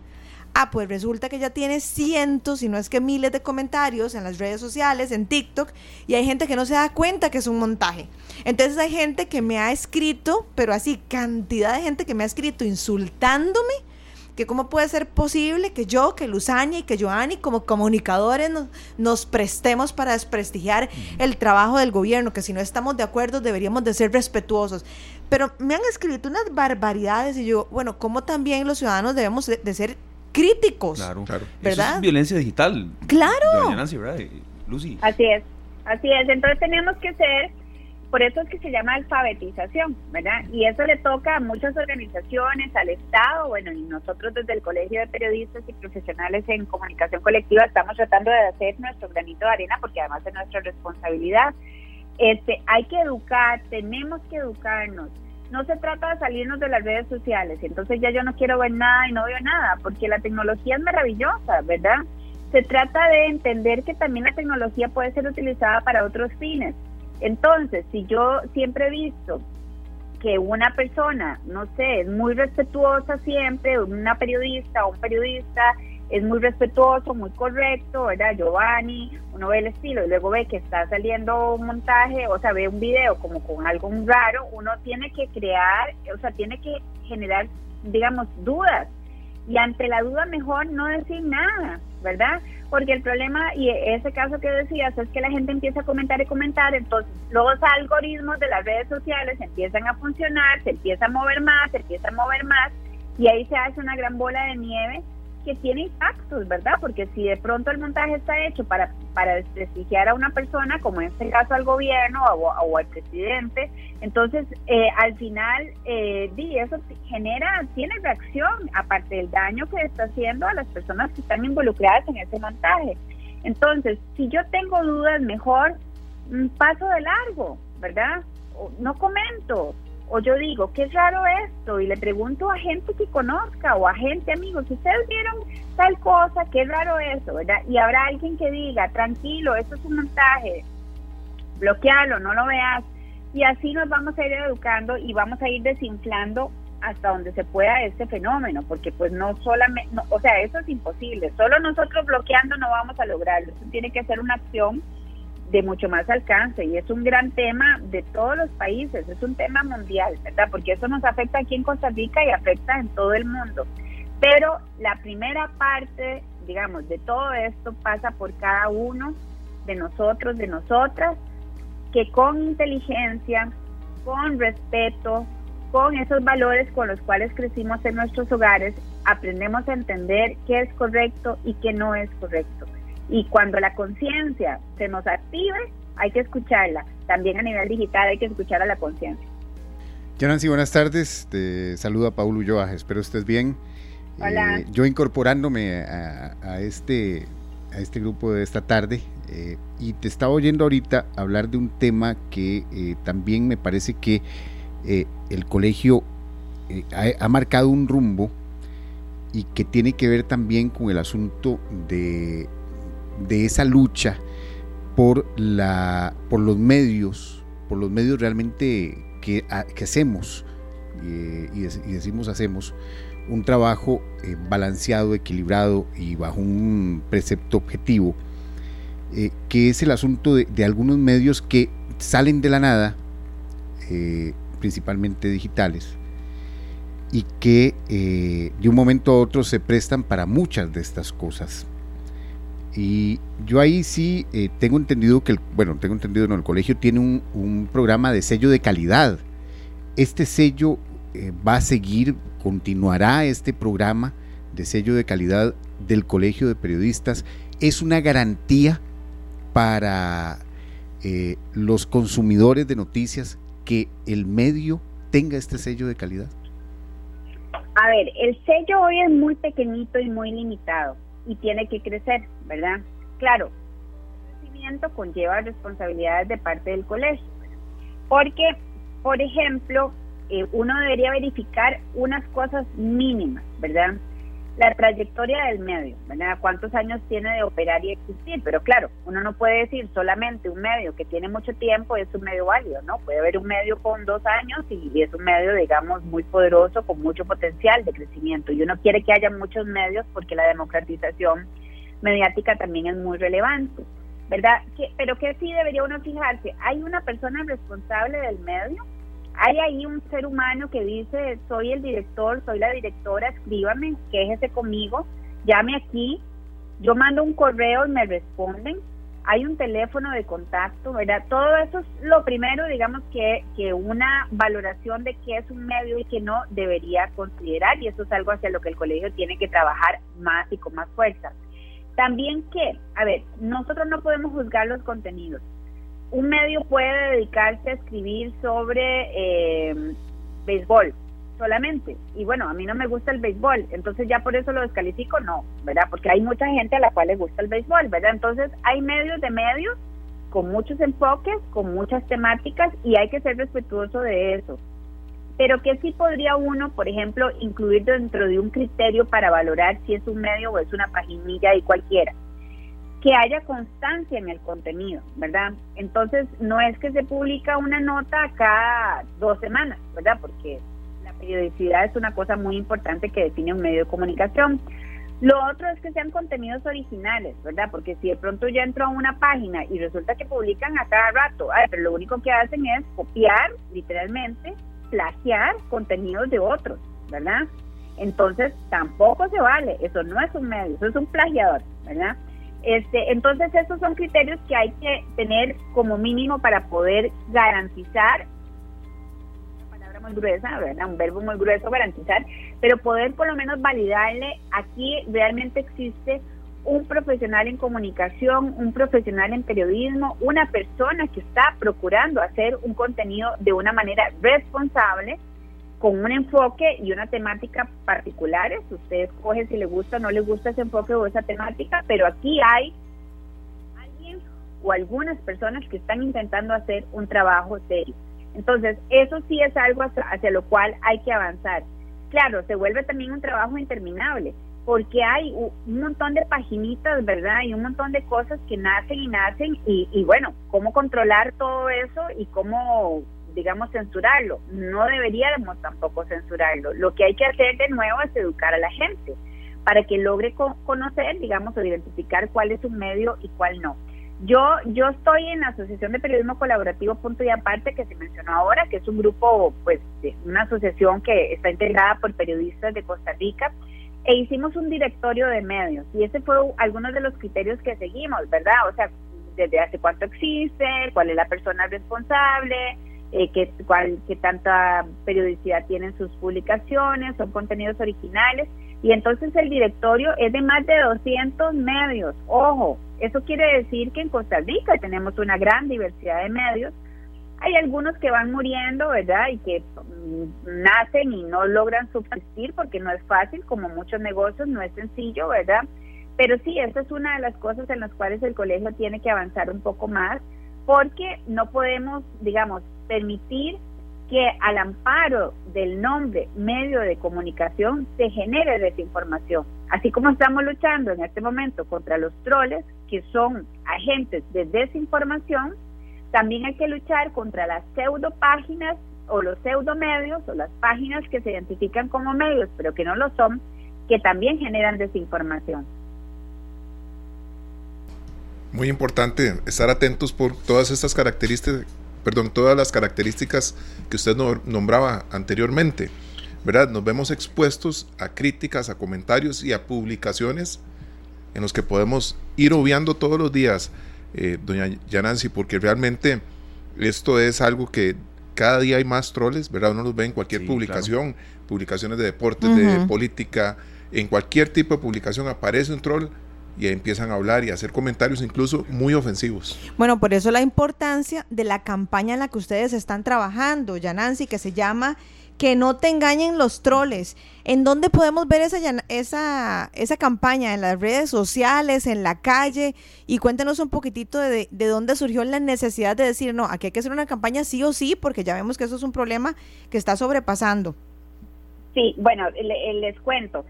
Ah, pues resulta que ya tiene cientos, si no es que miles de comentarios en las redes sociales, en TikTok, y hay gente que no se da cuenta que es un montaje. Entonces hay gente que me ha escrito, pero así, cantidad de gente que me ha escrito insultándome, que cómo puede ser posible que yo, que Luzania y que Joanny como comunicadores nos, nos prestemos para desprestigiar el trabajo del gobierno, que si no estamos de acuerdo deberíamos de ser respetuosos. Pero me han escrito unas barbaridades y yo, bueno, ¿cómo también los ciudadanos debemos de, de ser críticos. Claro, claro. ¿Verdad? Eso es violencia digital. Claro. Nancy, ¿verdad? Lucy. Así es, así es. Entonces tenemos que ser, por eso es que se llama alfabetización, ¿verdad? Y eso le toca a muchas organizaciones, al Estado, bueno, y nosotros desde el Colegio de Periodistas y Profesionales en Comunicación Colectiva estamos tratando de hacer nuestro granito de arena porque además es nuestra responsabilidad. Este, hay que educar, tenemos que educarnos no se trata de salirnos de las redes sociales, entonces ya yo no quiero ver nada y no veo nada, porque la tecnología es maravillosa, ¿verdad? Se trata de entender que también la tecnología puede ser utilizada para otros fines. Entonces, si yo siempre he visto que una persona, no sé, es muy respetuosa siempre, una periodista o un periodista es muy respetuoso, muy correcto, ¿verdad? Giovanni, uno ve el estilo y luego ve que está saliendo un montaje, o sea, ve un video como con algo raro, uno tiene que crear, o sea, tiene que generar, digamos, dudas. Y ante la duda mejor no decir nada, ¿verdad? Porque el problema, y ese caso que decías, es que la gente empieza a comentar y comentar, entonces los algoritmos de las redes sociales empiezan a funcionar, se empieza a mover más, se empieza a mover más, y ahí se hace una gran bola de nieve que tiene impactos, ¿verdad? Porque si de pronto el montaje está hecho para, para desprestigiar a una persona, como en este caso al gobierno o, al presidente, entonces eh, al final eh, eso genera, tiene reacción, aparte del daño que está haciendo a las personas que están involucradas en ese montaje. Entonces, si yo tengo dudas, mejor mm, paso de largo, ¿verdad? No comento, o yo digo, qué raro esto, y le pregunto a gente que conozca o a gente, amigos, ustedes vieron tal cosa, qué raro eso, ¿verdad? Y habrá alguien que diga, tranquilo, eso es un montaje, bloquealo, no lo veas. Y así nos vamos a ir educando y vamos a ir desinflando hasta donde se pueda este fenómeno, porque pues no solamente, o sea, eso es imposible, solo nosotros bloqueando no vamos a lograrlo, eso tiene que ser una acción de mucho más alcance y es un gran tema de todos los países, es un tema mundial, ¿verdad? Porque eso nos afecta aquí en Costa Rica y afecta en todo el mundo. Pero la primera parte, digamos, de todo esto pasa por cada uno de nosotros, de nosotras, que con inteligencia, con respeto, con esos valores con los cuales crecimos en nuestros hogares, aprendemos a entender qué es correcto y qué no es correcto. Y cuando la conciencia se nos active, hay que escucharla. También a nivel digital hay que escuchar a la conciencia. Nancy, buenas tardes. Te saluda Paulo Ulloa. Espero estés bien. Hola. Eh, yo incorporándome a, este, a este grupo de esta tarde eh, y te estaba oyendo ahorita hablar de un tema que eh, también me parece que el colegio ha, ha marcado un rumbo y que tiene que ver también con el asunto de de esa lucha por, la, por los medios, por los medios realmente que, hacemos, eh, y, decimos hacemos, un trabajo eh, balanceado, equilibrado y bajo un precepto objetivo, eh, que es el asunto de, algunos medios que salen de la nada, principalmente digitales, y que de un momento a otro se prestan para muchas de estas cosas. Y yo ahí sí eh, tengo entendido que, el, bueno, tengo entendido, no, el colegio tiene un, programa de sello de calidad. Este sello eh, va a seguir, continuará este programa de sello de calidad del Colegio de Periodistas. Es una garantía para eh, los consumidores de noticias que el medio tenga este sello de calidad. A ver, el sello hoy es muy pequeñito y muy limitado y tiene que crecer, ¿verdad? Claro, el crecimiento conlleva responsabilidades de parte del colegio, porque, por ejemplo, eh, uno debería verificar unas cosas mínimas, ¿verdad? La trayectoria del medio, ¿verdad? ¿Cuántos años tiene de operar y existir? Pero claro, uno no puede decir solamente un medio que tiene mucho tiempo es un medio válido, ¿no? Puede haber un medio con dos años y, es un medio, digamos, muy poderoso, con mucho potencial de crecimiento. Y uno quiere que haya muchos medios porque la democratización mediática también es muy relevante, ¿verdad? pero que sí debería uno fijarse, ¿hay una persona responsable del medio? Hay ahí un ser humano que dice, soy el director, soy la directora, escríbame, quéjese conmigo, llame aquí, yo mando un correo y me responden, hay un teléfono de contacto, ¿verdad? Todo eso es lo primero, digamos, que, que una valoración de qué es un medio y qué no debería considerar, y eso es algo hacia lo que el colegio tiene que trabajar más y con más fuerza. También que, a ver, nosotros no podemos juzgar los contenidos, un medio puede dedicarse a escribir sobre eh, béisbol solamente. Y bueno, a mí no me gusta el béisbol, entonces ya por eso lo descalifico, no, ¿verdad? Porque hay mucha gente a la cual le gusta el béisbol, ¿verdad? Entonces hay medios de medios con muchos enfoques, con muchas temáticas y hay que ser respetuoso de eso. Pero que sí podría uno, por ejemplo, incluir dentro de un criterio para valorar si es un medio o es una paginilla y cualquiera que haya constancia en el contenido, ¿verdad? Entonces, no es que se publica una nota cada dos semanas, ¿verdad? Porque la periodicidad es una cosa muy importante que define un medio de comunicación. Lo otro es que sean contenidos originales, ¿verdad? Porque si de pronto ya entro a una página y resulta que publican a cada rato, pero lo único que hacen es copiar, literalmente, plagiar contenidos de otros, ¿verdad? Entonces, tampoco se vale, eso no es un medio, eso es un plagiador, ¿verdad? Este, entonces esos son criterios que hay que tener como mínimo para poder garantizar, una palabra muy gruesa, un verbo muy grueso, garantizar, pero poder por lo menos validarle, aquí realmente existe un profesional en comunicación, un profesional en periodismo, una persona que está procurando hacer un contenido de una manera responsable, con un enfoque y una temática particulares. Usted escoge si le gusta o no le gusta ese enfoque o esa temática, pero aquí hay alguien o algunas personas que están intentando hacer un trabajo serio. Entonces, eso sí es algo hacia, lo cual hay que avanzar. Claro, se vuelve también un trabajo interminable, porque hay un montón de paginitas, ¿verdad? Y un montón de cosas que nacen y nacen, y, y bueno, cómo controlar todo eso y cómo digamos, censurarlo. No deberíamos tampoco censurarlo. Lo que hay que hacer de nuevo es educar a la gente para que logre conocer, digamos, o identificar cuál es un medio y cuál no. Yo, yo estoy en la Asociación de Periodismo Colaborativo Punto y Aparte, que se mencionó ahora, que es un grupo, pues, una asociación que está integrada por periodistas de Costa Rica, e hicimos un directorio de medios, y ese fue algunos de los criterios que seguimos, ¿verdad? O sea, desde hace cuánto existe, cuál es la persona responsable, eh, cuál, qué tanta periodicidad tienen sus publicaciones, son contenidos originales. Y entonces el directorio es de más de 200 medios. Ojo, eso quiere decir que en Costa Rica tenemos una gran diversidad de medios. Hay algunos que van muriendo, ¿verdad? Y que mm, nacen y no logran subsistir porque no es fácil, como muchos negocios, no es sencillo, ¿verdad? Pero sí, esa es una de las cosas en las cuales el colegio tiene que avanzar un poco más, porque no podemos, digamos, permitir que al amparo del nombre medio de comunicación se genere desinformación. Así como estamos luchando en este momento contra los troles, que son agentes de desinformación, también hay que luchar contra las pseudo páginas o los pseudo medios o las páginas que se identifican como medios pero que no lo son, que también generan desinformación. Muy importante estar atentos por todas estas características perdón, todas las características que usted nombraba anteriormente. ¿verdad? Nos vemos expuestos a críticas, a comentarios y a publicaciones en los que podemos ir obviando todos los días, eh, doña Yanancy, porque realmente esto es algo que cada día hay más troles, ¿verdad? Uno los ve en cualquier publicación, publicaciones de deportes, de política, en cualquier tipo de publicación aparece un troll y empiezan a hablar y a hacer comentarios incluso muy ofensivos. Bueno, por eso la importancia de la campaña en la que ustedes están trabajando, Yanancy, que se llama Que no te engañen los troles. ¿En dónde podemos ver esa, esa, esa campaña? ¿En las redes sociales, en la calle? Y cuéntenos un poquitito de, de dónde surgió la necesidad de decir, no, aquí hay que hacer una campaña sí o sí, porque ya vemos que eso es un problema que está sobrepasando. Sí, bueno, les cuento.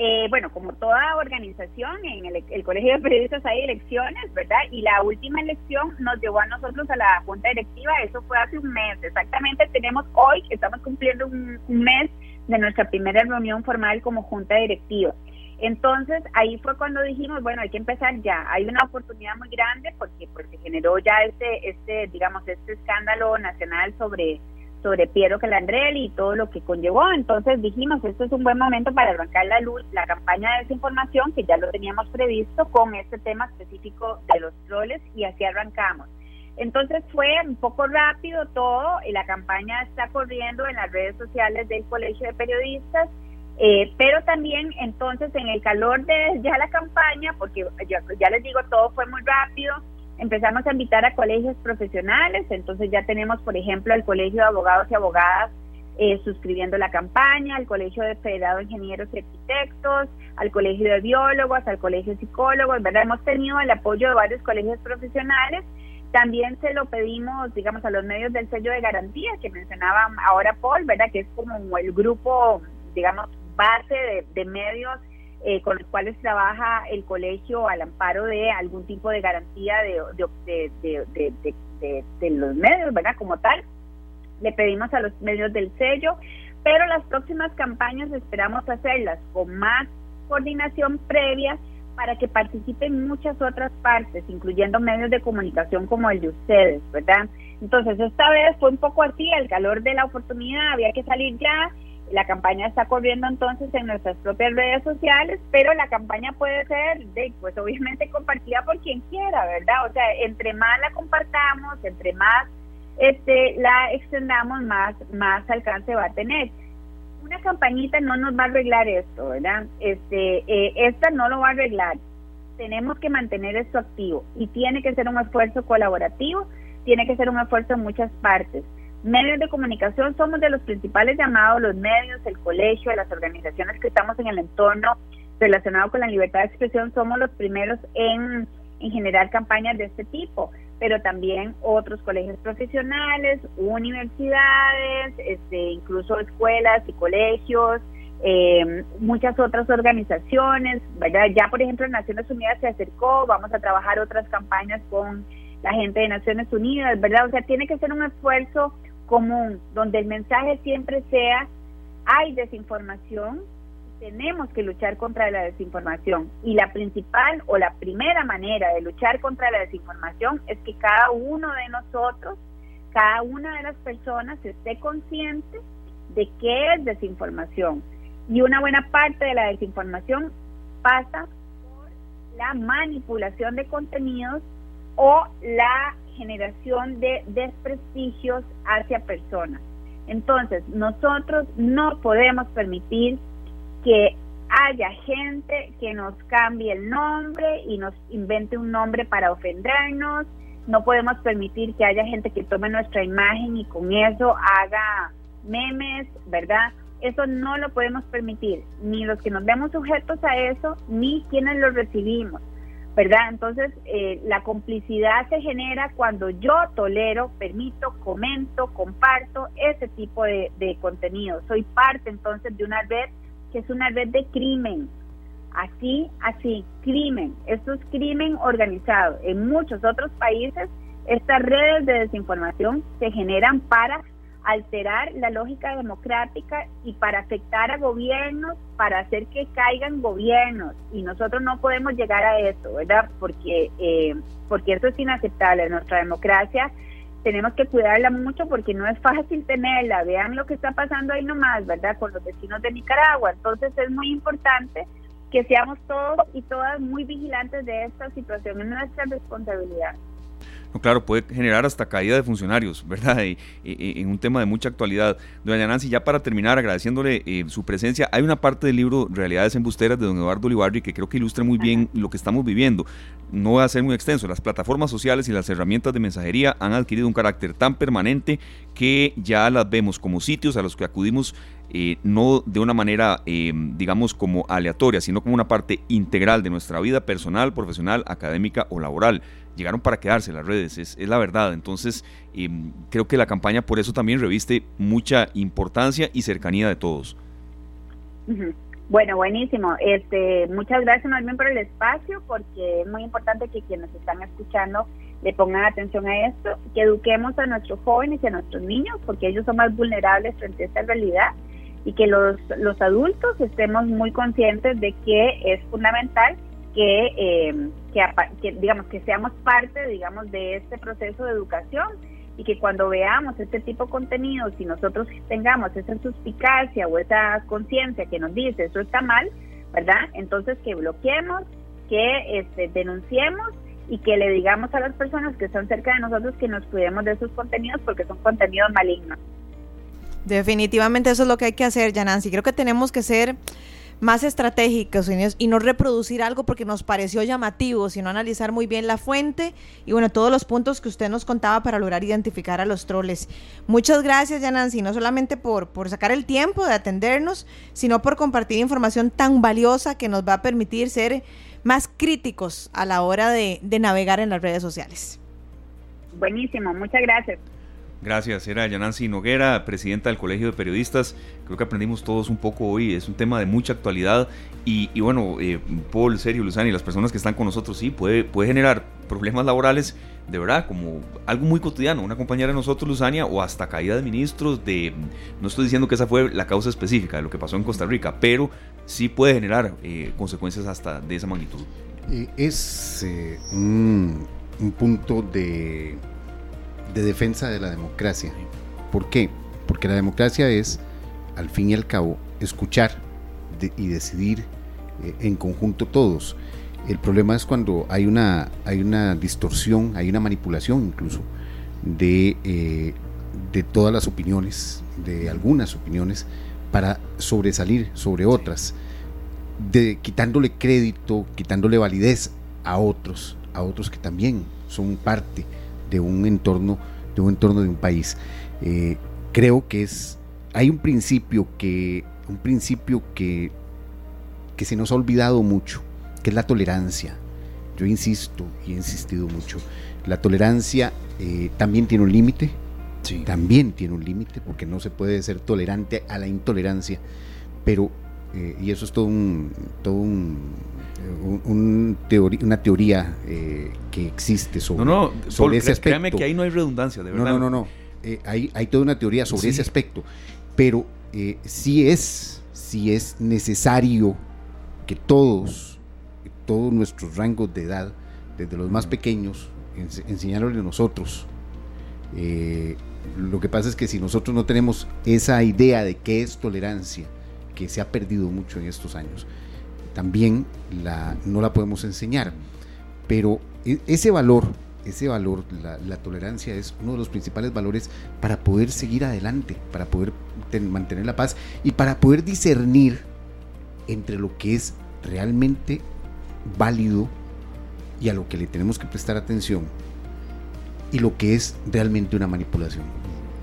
Eh, bueno, como toda organización, en el, Colegio de Periodistas hay elecciones, ¿verdad? Y la última elección nos llevó a nosotros a la Junta Directiva, eso fue hace un mes, exactamente tenemos hoy, estamos cumpliendo un, mes de nuestra primera reunión formal como Junta Directiva. Entonces ahí fue cuando dijimos, bueno, hay que empezar ya, hay una oportunidad muy grande porque pues se generó ya este, este, digamos, este escándalo nacional sobre sobre Piero Calandrel y todo lo que conllevó. Entonces dijimos, esto es un buen momento para arrancar la luz, la campaña de desinformación, que ya lo teníamos previsto con este tema específico de los troles y así arrancamos. Entonces fue un poco rápido todo y la campaña está corriendo en las redes sociales del Colegio de Periodistas, eh, pero también entonces en el calor de ya la campaña, porque ya les digo, todo fue muy rápido, empezamos a invitar a colegios profesionales, entonces ya tenemos, por ejemplo, el Colegio de Abogados y Abogadas eh, suscribiendo la campaña, al Colegio de Federados Ingenieros y Arquitectos, al Colegio de Biólogos, al Colegio de Psicólogos, ¿verdad? Hemos tenido el apoyo de varios colegios profesionales. También se lo pedimos, digamos, a los medios del sello de garantía que mencionaba ahora Paul, ¿verdad? Que es como el grupo, digamos, base de, de medios eh, con los cuales trabaja el colegio al amparo de algún tipo de garantía de, de, los medios, ¿verdad? Como tal, le pedimos a los medios del sello, pero las próximas campañas esperamos hacerlas con más coordinación previa para que participen muchas otras partes, incluyendo medios de comunicación como el de ustedes, ¿verdad? Entonces, esta vez fue un poco así, el calor de la oportunidad, había que salir ya, la campaña está corriendo entonces en nuestras propias redes sociales, pero la campaña puede ser, de, pues obviamente compartida por quien quiera, ¿verdad? O sea, entre más la compartamos, entre más este, la extendamos, más, más alcance va a tener. Una campañita no nos va a arreglar esto, ¿verdad? Este, eh, esta no lo va a arreglar. Tenemos que mantener esto activo y tiene que ser un esfuerzo colaborativo, tiene que ser un esfuerzo en muchas partes medios de comunicación somos de los principales llamados, los medios, el colegio, las organizaciones que estamos en el entorno relacionado con la libertad de expresión, somos los primeros en, en generar campañas de este tipo, pero también otros colegios profesionales, universidades, este, incluso escuelas y colegios, eh, muchas otras organizaciones, ¿verdad? Ya, por ejemplo, Naciones Unidas se acercó, vamos a trabajar otras campañas con la gente de Naciones Unidas, ¿verdad? O sea, tiene que ser un esfuerzo común, donde el mensaje siempre sea, hay desinformación, tenemos que luchar contra la desinformación. Y la principal o la primera manera de luchar contra la desinformación es que cada uno de nosotros, cada una de las personas esté consciente de qué es desinformación. Y una buena parte de la desinformación pasa por la manipulación de contenidos o la generación de desprestigios hacia personas. Entonces, nosotros no podemos permitir que haya gente que nos cambie el nombre y nos invente un nombre para ofendernos. No podemos permitir que haya gente que tome nuestra imagen y con eso haga memes, ¿verdad? Eso no lo podemos permitir, ni los que nos vemos sujetos a eso, ni quienes lo recibimos. ¿Verdad? Entonces, eh, la complicidad se genera cuando yo tolero, permito, comento, comparto ese tipo de, contenido. Soy parte entonces de una red que es una red de crimen. Así, así, crimen. Esto es crimen organizado. En muchos otros países, estas redes de desinformación se generan para alterar la lógica democrática y para afectar a gobiernos, para hacer que caigan gobiernos. Y nosotros no podemos llegar a eso, ¿verdad? Porque, eh, porque eso es inaceptable. Nuestra democracia tenemos que cuidarla mucho porque no es fácil tenerla. Vean lo que está pasando ahí nomás, ¿verdad? Con los vecinos de Nicaragua. Entonces es muy importante que seamos todos y todas muy vigilantes de esta situación. Es nuestra responsabilidad. No, claro, puede generar hasta caída de funcionarios, ¿verdad? Y, en un tema de mucha actualidad. Doña Nancy, ya para terminar, agradeciéndole eh, su presencia, hay una parte del libro Realidades Embusteras de don Eduardo Olivarri que creo que ilustra muy bien lo que estamos viviendo. No va a ser muy extenso. Las plataformas sociales y las herramientas de mensajería han adquirido un carácter tan permanente que ya las vemos como sitios a los que acudimos eh, no de una manera, eh, digamos, como aleatoria, sino como una parte integral de nuestra vida personal, profesional, académica o laboral llegaron para quedarse las redes, es, la verdad. Entonces, em, creo que la campaña por eso también reviste mucha importancia y cercanía de todos. Bueno, buenísimo. Este, muchas gracias más por el espacio, porque es muy importante que quienes están escuchando le pongan atención a esto, que eduquemos a nuestros jóvenes y a nuestros niños, porque ellos son más vulnerables frente a esta realidad, y que los, los adultos estemos muy conscientes de que es fundamental que, eh, que, que, digamos, que seamos parte, digamos, de este proceso de educación y que cuando veamos este tipo de contenidos y nosotros tengamos esa suspicacia o esa conciencia que nos dice eso está mal, ¿verdad? Entonces que bloqueemos, que este, denunciemos y que le digamos a las personas que están cerca de nosotros que nos cuidemos de esos contenidos porque son contenidos malignos. Definitivamente eso es lo que hay que hacer, Yanansi. Creo que tenemos que ser más estratégicos y no reproducir algo porque nos pareció llamativo, sino analizar muy bien la fuente y bueno, todos los puntos que usted nos contaba para lograr identificar a los troles. Muchas gracias, Yanansi, no solamente por, por sacar el tiempo de atendernos, sino por compartir información tan valiosa que nos va a permitir ser más críticos a la hora de, de navegar en las redes sociales. Buenísimo, muchas gracias. Gracias, era Yanansi Noguera, presidenta del Colegio de Periodistas. Creo que aprendimos todos un poco hoy, es un tema de mucha actualidad y, bueno, eh, Paul, Sergio, Luzani, las personas que están con nosotros, sí, puede, puede generar problemas laborales, de verdad, como algo muy cotidiano. Una compañera de nosotros, Luzania, o hasta caída de ministros, de, no estoy diciendo que esa fue la causa específica de lo que pasó en Costa Rica, pero sí puede generar eh, consecuencias hasta de esa magnitud. Eh, es un punto de de defensa de la democracia. ¿Por qué? Porque la democracia es, al fin y al cabo, escuchar y decidir eh, en conjunto todos. El problema es cuando hay una, hay una distorsión, hay una manipulación incluso de, eh, de todas las opiniones, de algunas opiniones, para sobresalir sobre otras, de, quitándole crédito, quitándole validez a otros, a otros que también son parte de un entorno, de un entorno de un país. Eh, creo que es, hay un principio que, un principio que, que se nos ha olvidado mucho, que es la tolerancia. Yo insisto y he insistido mucho. La tolerancia eh, también tiene un límite, también tiene un límite, porque no se puede ser tolerante a la intolerancia, pero, eh, y eso es todo un, todo un una teoría eh, que existe sobre, no, no, sobre ese aspecto. Créame que ahí no hay redundancia, de verdad. No, no, no, no. Eh, hay, hay, toda una teoría sobre ese aspecto, pero eh, sí es, sí es necesario que todos, todos nuestros rangos de edad, desde los más pequeños, ens enseñarles a nosotros. lo que pasa es que si nosotros no tenemos esa idea de qué es tolerancia, que se ha perdido mucho en estos años, también la, no la podemos enseñar. Pero e, ese valor, ese valor, la, tolerancia es uno de los principales valores para poder seguir adelante, para poder mantener la paz y para poder discernir entre lo que es realmente válido y a lo que le tenemos que prestar atención y lo que es realmente una manipulación.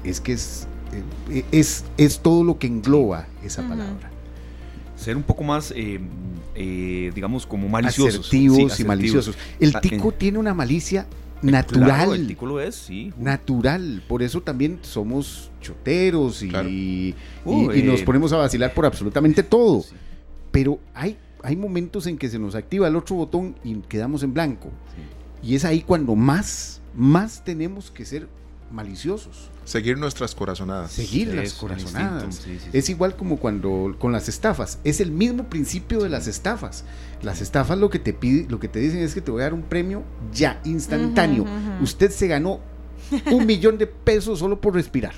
Es que es, es, es todo lo que engloba esa palabra ser un poco más, eh, eh, digamos, como maliciosos. Asertivos y maliciosos. El tico tiene una malicia natural. el tico lo es, sí. Natural. Por eso también somos choteros y, y, nos ponemos a vacilar por absolutamente todo. Pero hay, hay momentos en que se nos activa el otro botón y quedamos en blanco. Y es ahí cuando más, más tenemos que ser maliciosos. Seguir nuestras corazonadas. Seguir las corazonadas. Es igual como cuando con las estafas. Es el mismo principio de las estafas. Las estafas lo que te pide, lo que te dicen es que te voy a dar un premio ya, instantáneo. Usted se ganó un millón de pesos solo por respirar.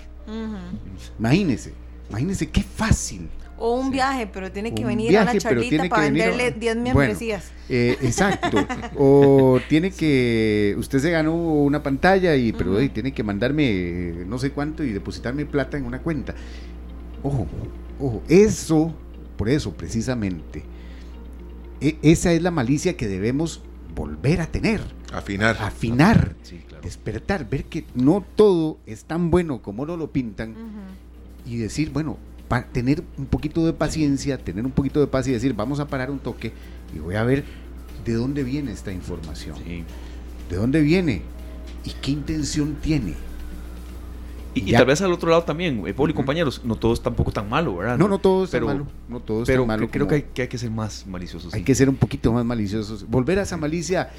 Imagínese, imagínese qué fácil. O un viaje, pero tiene que venir a una charlita para venderle 10 membresías. Eh, exacto. o tiene que. Usted se ganó una pantalla, y pero tiene que mandarme no sé cuánto y depositarme plata en una cuenta. Ojo, ojo. Eso, por eso precisamente, e, esa es la malicia que debemos volver a tener. Afinar. Afinar. Despertar, ver que no todo es tan bueno como no lo pintan. Y decir, bueno, tener un poquito de paciencia, tener un poquito de paz y decir, vamos a parar un toque y voy a ver de dónde viene esta información. ¿De dónde viene? ¿Y qué intención tiene? Y, tal vez al otro lado también, eh, y compañeros, no todo es tampoco tan malo, ¿verdad? No, no todo es tan malo. No todo es pero tan malo. creo que, hay, que hay que ser más maliciosos. Hay que ser un poquito más maliciosos. Volver a esa malicia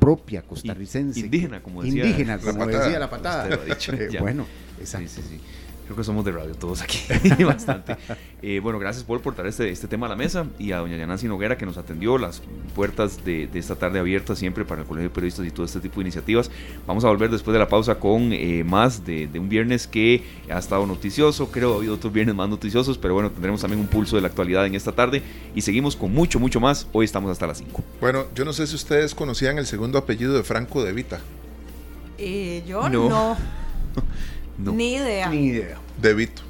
propia costarricense. Indígena, como decía. Indígena, como decía la patada. Eh, bueno, exacto. Sí, sí, sí. Creo que somos de radio todos aquí, bastante. Eh, bueno, gracias por traer este, este tema a la mesa y a doña Yanancy Noguera que nos atendió las puertas de, esta tarde abiertas siempre para el Colegio de Periodistas y todo este tipo de iniciativas. Vamos a volver después de la pausa con eh, más de, un viernes que ha estado noticioso, creo ha habido otros viernes más noticiosos, pero bueno, tendremos también un pulso de la actualidad en esta tarde y seguimos con mucho, mucho más. Hoy estamos hasta las 5. Bueno, yo no sé si ustedes conocían el segundo apellido de Franco de Vita. Eh, yo no. Ni idea. Ni idea. De Vito.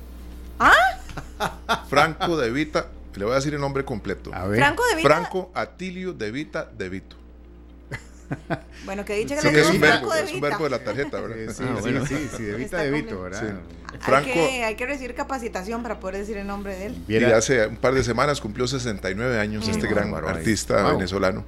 ¿Ah? Franco De Vita. Le voy a decir el nombre completo. Franco De Vita. Franco Atilio De Vita De Vito. Bueno, que dicho que sí, le es, un verbo, es un verbo de la tarjeta, ¿verdad? sí, ah, bueno. sí, sí, de Vita de Vito, ¿verdad? Franco, hay, que, hay que recibir capacitación para poder decir el nombre de él. Y hace un par de semanas cumplió 69 años este gran artista venezolano.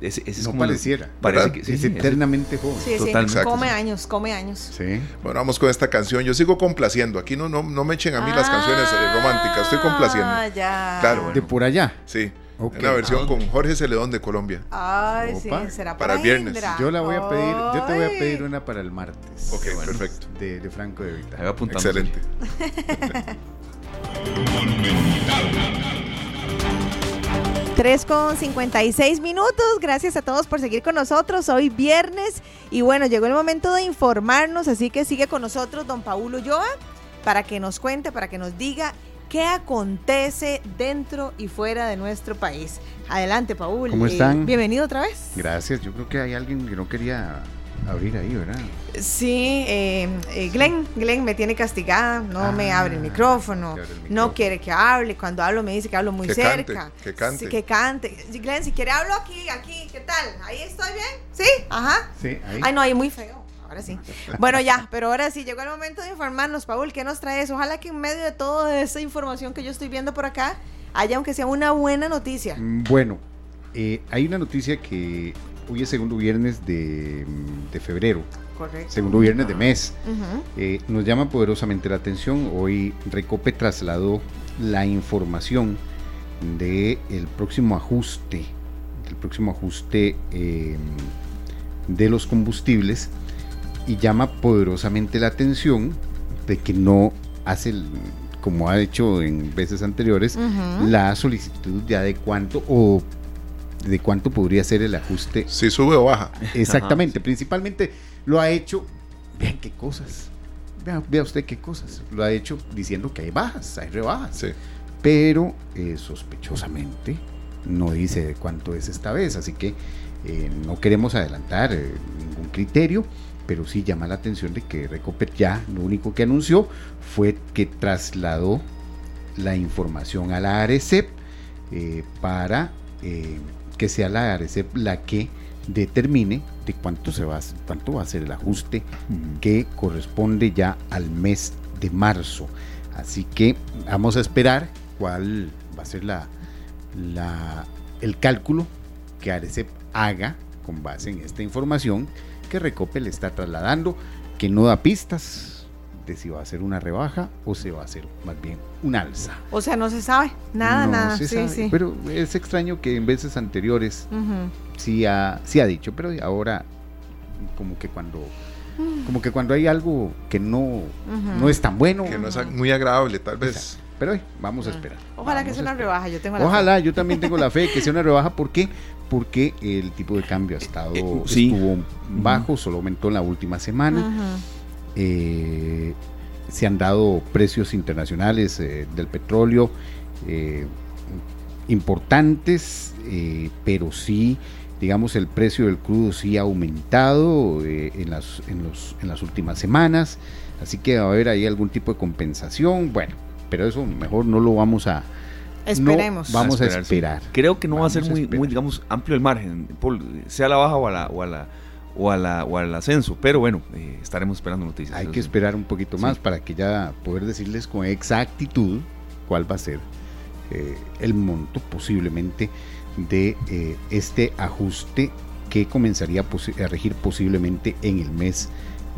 Ese, ese no pareciera. Parece que es eternamente joven. Sí, sí. Come años, come años. Sí. Bueno, vamos con esta canción. Yo sigo complaciendo. Aquí no, no, no me echen a mí las canciones eh, románticas. Estoy complaciendo. Ah, ya. Claro. De por allá. Sí. Una versión con Jorge Celedón de Colombia. Ay, sí, será para, el viernes. Yo la voy a pedir, yo te voy a pedir una para el martes. Ok, perfecto. De, de, Franco de Vita. Excelente. 3 con 56 minutos. Gracias a todos por seguir con nosotros. Hoy viernes y bueno, llegó el momento de informarnos, así que sigue con nosotros don Paulo Ulloa para que nos cuente, para que nos diga qué acontece dentro y fuera de nuestro país. Adelante, Paul. ¿Cómo están? bienvenido otra vez. Gracias. Yo creo que hay alguien que no quería abrir ahí, ¿verdad? Sí, eh, eh, Glenn, Glenn me tiene castigada, no me ah, abre el micrófono, no quiere que hable, cuando hablo me dice que hablo muy cerca. que cante. Sí, que cante. Glenn, si quiere hablo aquí, aquí, ¿qué tal? ¿Ahí estoy bien? ¿Sí? Ajá. Sí, ahí. Ay, no, ahí muy feo. Ahora sí. Bueno, ya, pero ahora sí, llegó el momento de informarnos, Paul, ¿qué nos traes? Ojalá que en medio de toda esa información que yo estoy viendo por acá, haya aunque sea una buena noticia. Mm, bueno, eh, hay una noticia que hoy es segundo viernes de, febrero. Correcto. Segundo viernes de mes. Eh, nos llama poderosamente la atención. Hoy Recope trasladó la información del el próximo ajuste, del próximo ajuste em, de los combustibles y llama poderosamente la atención de que no hace como ha hecho en veces anteriores, la solicitud ya de cuánto o de cuánto podría ser el ajuste. Si sube o baja. Exactamente, principalmente lo ha hecho, vean qué cosas, vea, usted qué cosas, lo ha hecho diciendo que hay bajas, hay rebajas, sí. pero eh, sospechosamente no dice de cuánto es esta vez, así que eh, no queremos adelantar eh, ningún criterio, pero sí llama la atención de que Recopet ya lo único que anunció fue que trasladó la información a la ARECEP para que sea la ARECEP la que determine de cuánto, se va, cuánto va a ser el ajuste que corresponde ya al mes de marzo. Así que vamos a esperar cuál va a ser la, la, el cálculo que ARECEP haga con base en esta información que Recope le está trasladando, que no da pistas, si va a ser una rebaja o se va a hacer más bien un alza. O sea, no se sabe, nada, nada. sí, Pero es extraño que en veces anteriores sí, ha, sí ha dicho, pero ahora como que cuando mm. como que cuando hay algo que no, no es tan bueno. Que no es muy agradable, tal vez. pero vamos a esperar. Ojalá que sea una rebaja, yo tengo la Ojalá, yo también tengo la fe que sea una rebaja. ¿Por qué? Porque el tipo de cambio ha estado eh, estuvo bajo, solo aumentó en la última semana. Eh, se han dado precios internacionales eh, del petróleo eh, importantes, pero sí, digamos, el precio del crudo sí ha aumentado en, las, en, los, en las últimas semanas, así que va a haber ahí algún tipo de compensación, bueno, pero eso mejor no lo vamos a... Esperemos. vamos a esperar. Creo que no va a ser muy, muy, digamos, amplio el margen, sea a la baja o a la, o a la o, a la, o al ascenso. Pero bueno, eh, estaremos esperando noticias. Hay que esperar un poquito más para que ya poder decirles con exactitud cuál va a ser eh, el monto posiblemente de eh, este ajuste que comenzaría a regir posiblemente en el mes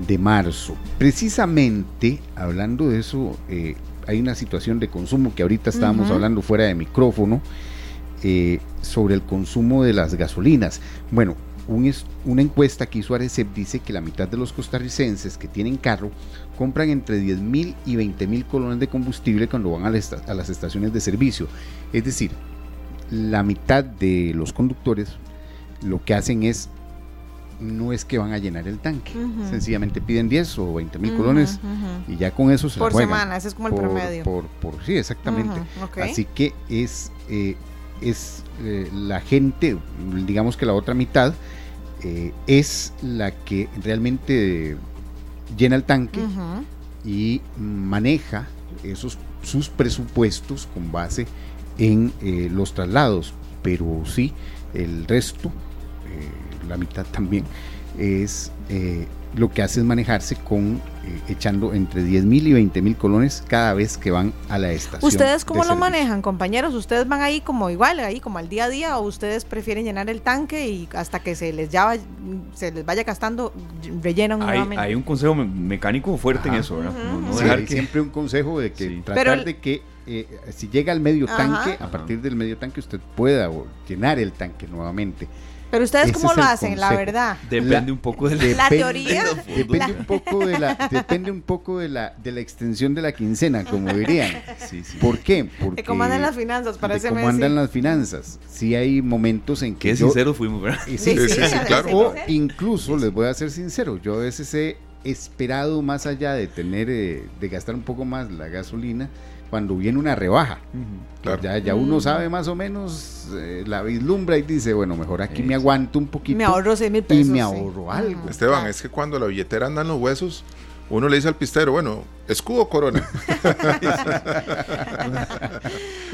de marzo. Precisamente, hablando de eso, eh, hay una situación de consumo que ahorita estábamos hablando fuera de micrófono eh, sobre el consumo de las gasolinas. Bueno, una encuesta que hizo Arecep dice que la mitad de los costarricenses que tienen carro compran entre 10 mil y 20 mil colones de combustible cuando van a, a las estaciones de servicio. Es decir, la mitad de los conductores lo que hacen es no es que van a llenar el tanque, sencillamente piden 10 o 20 mil colones y ya con eso se Por semana, ese es como el promedio. Por, sí, exactamente. Así que es, eh, es eh, la gente, digamos que la otra mitad, eh, es la que realmente llena el tanque y maneja esos sus presupuestos con base en los traslados, pero sí, el resto la mitad también, es eh, lo que hace es manejarse con eh, echando entre 10 mil y 20 mil colones cada vez que van a la estación. ¿Ustedes cómo lo manejan, compañeros? ¿Ustedes van ahí como igual, ahí como al día a día, o ustedes prefieren llenar el tanque y hasta que se les ya se les vaya gastando, rellenan hay, nuevamente? Hay un consejo mecánico fuerte en eso, ¿verdad? no, Siempre un consejo de que tratar de que eh, si llega al medio tanque, a partir del medio tanque usted pueda llenar el tanque nuevamente. Pero ustedes cómo lo hacen, la verdad. Depende un poco de la, teoría. Depende un poco de la, depende un poco de la, de la extensión de la quincena, como dirían. Sí, sí. ¿Por qué? Porque cómo andan las finanzas para ese cómo andan las finanzas. Sí hay momentos en que Qué sinceros fuimos, ¿verdad? Sí, sí, claro. O incluso les voy a ser sincero, yo a veces he esperado más allá de tener, eh, de gastar un poco más la gasolina cuando viene una rebaja. Ya, ya uno sabe más o menos eh, la vislumbra y dice, bueno, mejor aquí me aguanto un poquito. Me ahorro 6 mil pesos. Y me ahorro algo. Esteban, es que cuando la billetera anda en los huesos, uno le dice al pistero, bueno, escudo corona.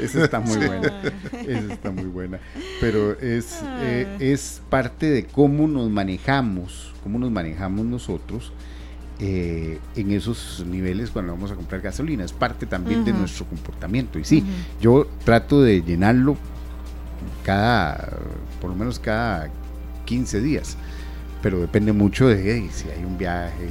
Esa está muy buena. Esa está muy buena. Pero es, eh, es parte de cómo nos manejamos, cómo nos manejamos nosotros eh, en esos niveles cuando vamos a comprar gasolina. Es parte también de nuestro comportamiento. Y sí, yo trato de llenarlo cada, por lo menos cada 15 días. Pero depende mucho de si hay un viaje,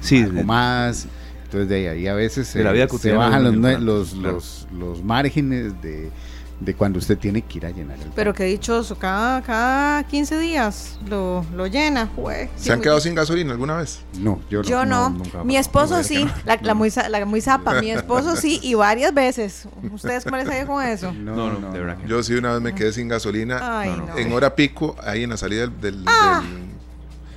si hay algo más. Entonces de ahí a veces se bajan los, los, los márgenes de de cuando usted tiene que ir a llenar el Pero qué dichoso, cada, cada 15 días lo, lo llena, ¿Se han quedado sin gasolina alguna vez? No, yo no. Yo no. mi esposo sí, la, la, muy, la muy zapa, mi esposo sí, y varias veces. ¿Ustedes cómo les ha ido con eso? No, no, de verdad. Yo sí una vez me quedé sin gasolina en hora pico, ahí en la salida del... Ah.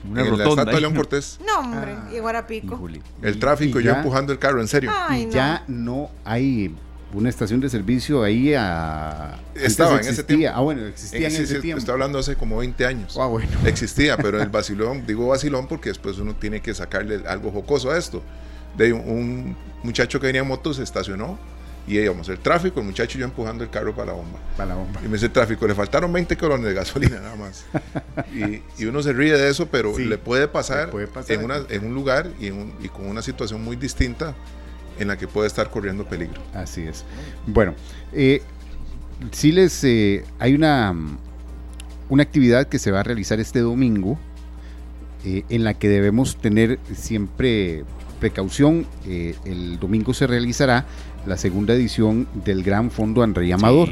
Una en rotonda, la estatua de León Cortés. No, hombre, y en hora pico. El tráfico, yo empujando el carro, en serio. y ya no hay una estación de servicio ahí a... Estaba en ese tiempo. Ah, bueno, existía en ese tiempo. Estoy hablando hace como 20 años. Ah, bueno. Existía, pero el vacilón, digo vacilón porque después uno tiene que sacarle algo jocoso a esto. De un, muchacho que venía en moto se estacionó y íbamos el tráfico, el muchacho y yo empujando el carro para la bomba. Para la bomba. Y me dice el tráfico, le faltaron 20 colones de gasolina nada más. y, uno se ríe de eso, pero le, puede pasar en, una, en un lugar y, y con una situación muy distinta en la que puede estar corriendo peligro. Así es. Bueno, eh, sí les eh, hay una, una actividad que se va a realizar este domingo eh, en la que debemos tener siempre precaución. Eh, el domingo se realizará la segunda edición del Gran Fondo André Amador.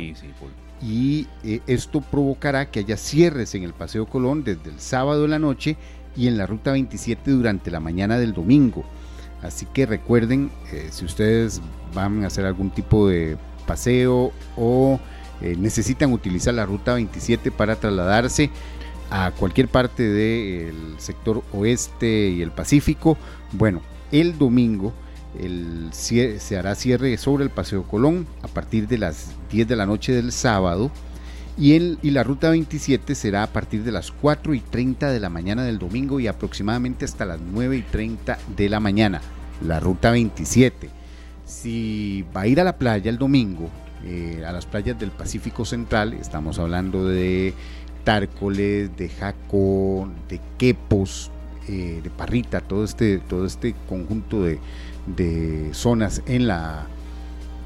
y esto provocará que haya cierres en el Paseo Colón desde el sábado de la noche y en la Ruta 27 durante la mañana del domingo. Así que recuerden, eh, si ustedes van a hacer algún tipo de paseo o eh, necesitan utilizar la ruta 27 para trasladarse a cualquier parte del sector oeste y el Pacífico, bueno, el domingo se hará cierre sobre el Paseo Colón a partir de las 10 de la noche del sábado y, y la ruta 27 será a partir de las 4 y 30 de la mañana del domingo y aproximadamente hasta las 9 y 30 de la mañana la ruta 27. Si va a ir a la playa el domingo, eh, a las playas del Pacífico Central, estamos hablando de Tárcoles, de Jaco, de Quepos, eh, de Parrita, todo este, todo este conjunto de, zonas en, la,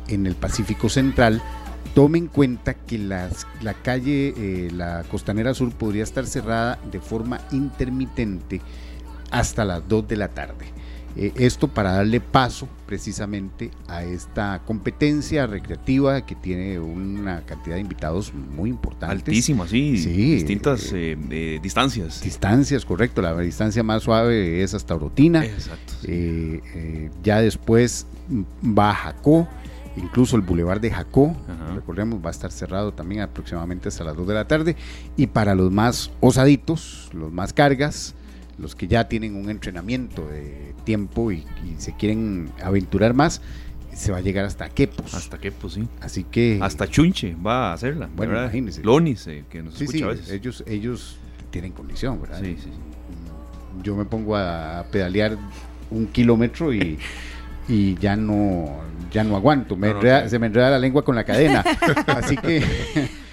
en el Pacífico Central, tome en cuenta que la calle, eh, la Costanera Sur podría estar cerrada de forma intermitente hasta las 2 de la tarde. Eh, esto para darle paso precisamente a esta competencia recreativa que tiene una cantidad de invitados muy importantes. Altísima, sí. distintas eh, eh, distancias. Distancias, correcto. La distancia más suave es hasta Orotina. Exacto. ya después va a Jacó incluso el bulevar de Jacó, recordemos, va a estar cerrado también aproximadamente hasta las 2 de la tarde. Y para los más osaditos, los más cargas, los que ya tienen un entrenamiento de tiempo y, se quieren aventurar más, se va a llegar hasta Quepos. Hasta Quepos, sí. Así que. Hasta Chunche va a hacerla. Bueno, imagínense. Lonis, eh, que nos escucha a veces. Ellos, ellos tienen condición, ¿verdad? Sí, sí. Yo me pongo a pedalear un kilómetro y. y ya no, ya no aguanto. se me enreda la lengua con la cadena. Así que.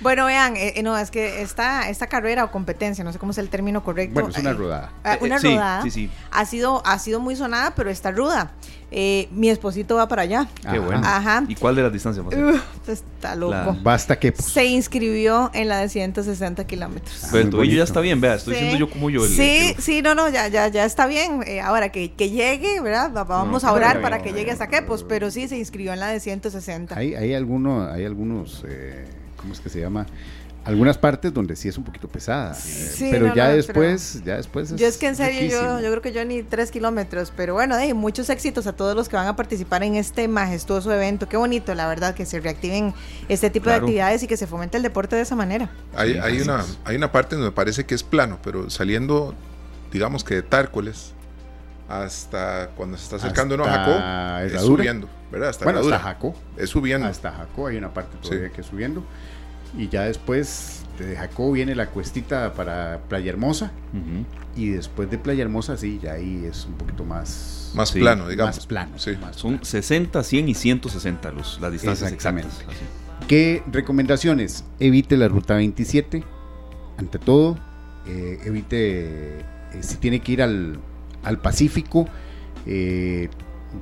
Bueno, vean, eh, eh, no, es que esta, esta carrera o competencia, no sé cómo es el término correcto. Bueno, es una eh, rodada. una rodada. Sí, sí. Ha sido, ha sido muy sonada, pero está ruda. mi esposito va para allá. Qué bueno. Ajá. ¿Y cuál de las distancias? está loco. Basta que. Se inscribió en la de 160 kilómetros. Pero el tobillo ya está bien, vea, estoy diciendo yo como yo. El, sí, sí, no, no, ya, ya, ya está bien. ahora que, que, llegue, ¿verdad? Vamos a orar para que llegue hasta Quepos, pero sí se inscribió en la de 160. Hay, hay, alguno, hay algunos ¿cómo es que se llama? Algunas partes donde sí es un poquito pesada, sí, pero ya después, ya después. yo es que en serio yo, yo creo que yo ni tres kilómetros, pero bueno, de muchos éxitos a todos los que van a participar en este majestuoso evento. Qué bonito, la verdad, que se reactiven este tipo de actividades y que se fomente el deporte de esa manera. Hay, hay una, hay una parte donde me parece que es plano, pero saliendo, digamos que de Tárcoles hasta cuando se está acercando a Jacó, es subiendo, ¿verdad? Hasta bueno, hasta Jacó. Es subiendo. Hasta Jacó hay una parte todavía que es subiendo. Y ya después de Jacó viene la cuestita para Playa Hermosa. Y después de Playa Hermosa, sí, ya ahí es un poquito más... Más plano, digamos. Más plano. Sí. Son 60, 100 y 160 los, las distancias exactas. ¿Qué recomendaciones? Evite la ruta 27, ante todo. Eh, evite, eh, si tiene que ir al, al Pacífico, eh,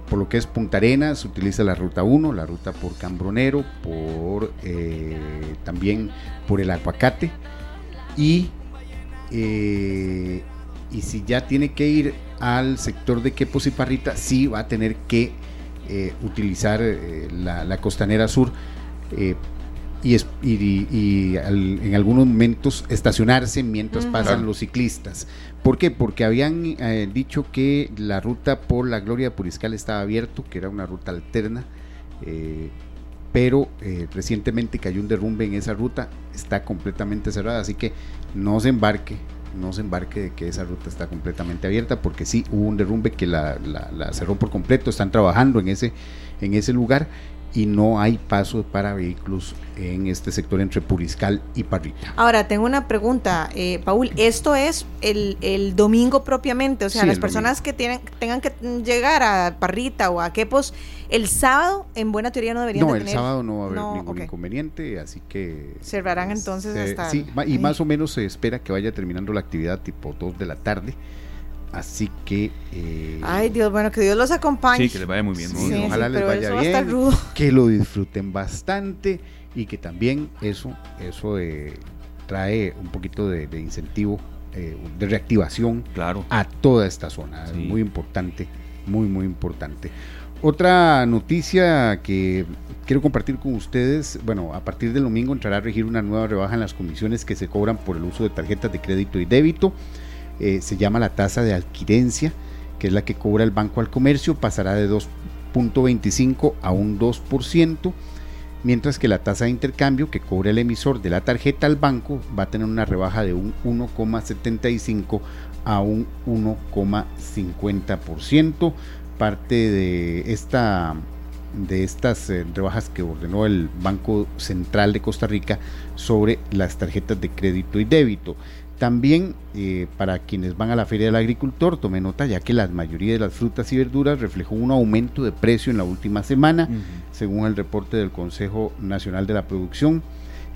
por lo que es Punta Arenas, utiliza la ruta 1, la ruta por Cambronero, por eh, también por el Aguacate. Y, eh, y si ya tiene que ir al sector de Quepos y Parrita, sí va a tener que eh, utilizar la, costanera sur y, y, en algunos momentos estacionarse mientras pasan los ciclistas. ¿Por qué? Porque habían eh, dicho que la ruta por la Gloria Puriscal estaba abierto, que era una ruta alterna, eh, pero eh, recientemente cayó un derrumbe en esa ruta, está completamente cerrada, así que no se embarque, no se embarque de que esa ruta está completamente abierta, porque sí hubo un derrumbe que la, la cerró por completo, están trabajando en ese, en ese lugar y no hay paso para vehículos en este sector entre Puriscal y Parrita. Ahora, tengo una pregunta, eh, Paul. ¿Esto es el, el, domingo propiamente? O sea, las personas que tienen, tengan que llegar a Parrita o a Quepos el sábado, en buena teoría, no deberían no, el sábado no va a haber ningún inconveniente, así que... Cerrarán entonces hasta... Sí, y más o menos se espera que vaya terminando la actividad tipo 2 de la tarde Así que. Eh, Ay, Dios, bueno, que Dios los acompañe. Sí, que les vaya muy bien. ojalá les vaya bien. Que lo disfruten bastante y que también eso, eso eh, trae un poquito de, incentivo, eh, de reactivación claro. a toda esta zona. Muy importante, muy, muy importante. Otra noticia que quiero compartir con ustedes, bueno, a partir del domingo entrará a regir una nueva rebaja en las comisiones que se cobran por el uso de tarjetas de crédito y débito. Eh, se llama la tasa de adquirencia, que es la que cobra el banco al comercio, pasará de 2.25 a un 2%, mientras que la tasa de intercambio que cobra el emisor de la tarjeta al banco va a tener una rebaja de un 1,75 a un 1,50%, parte de esta de estas eh, rebajas que ordenó el Banco Central de Costa Rica sobre las tarjetas de crédito y débito. También eh, para quienes van a la Feria del Agricultor, tome nota ya que la mayoría de las frutas y verduras reflejó un aumento de precio en la última semana, según el reporte del Consejo Nacional de la Producción.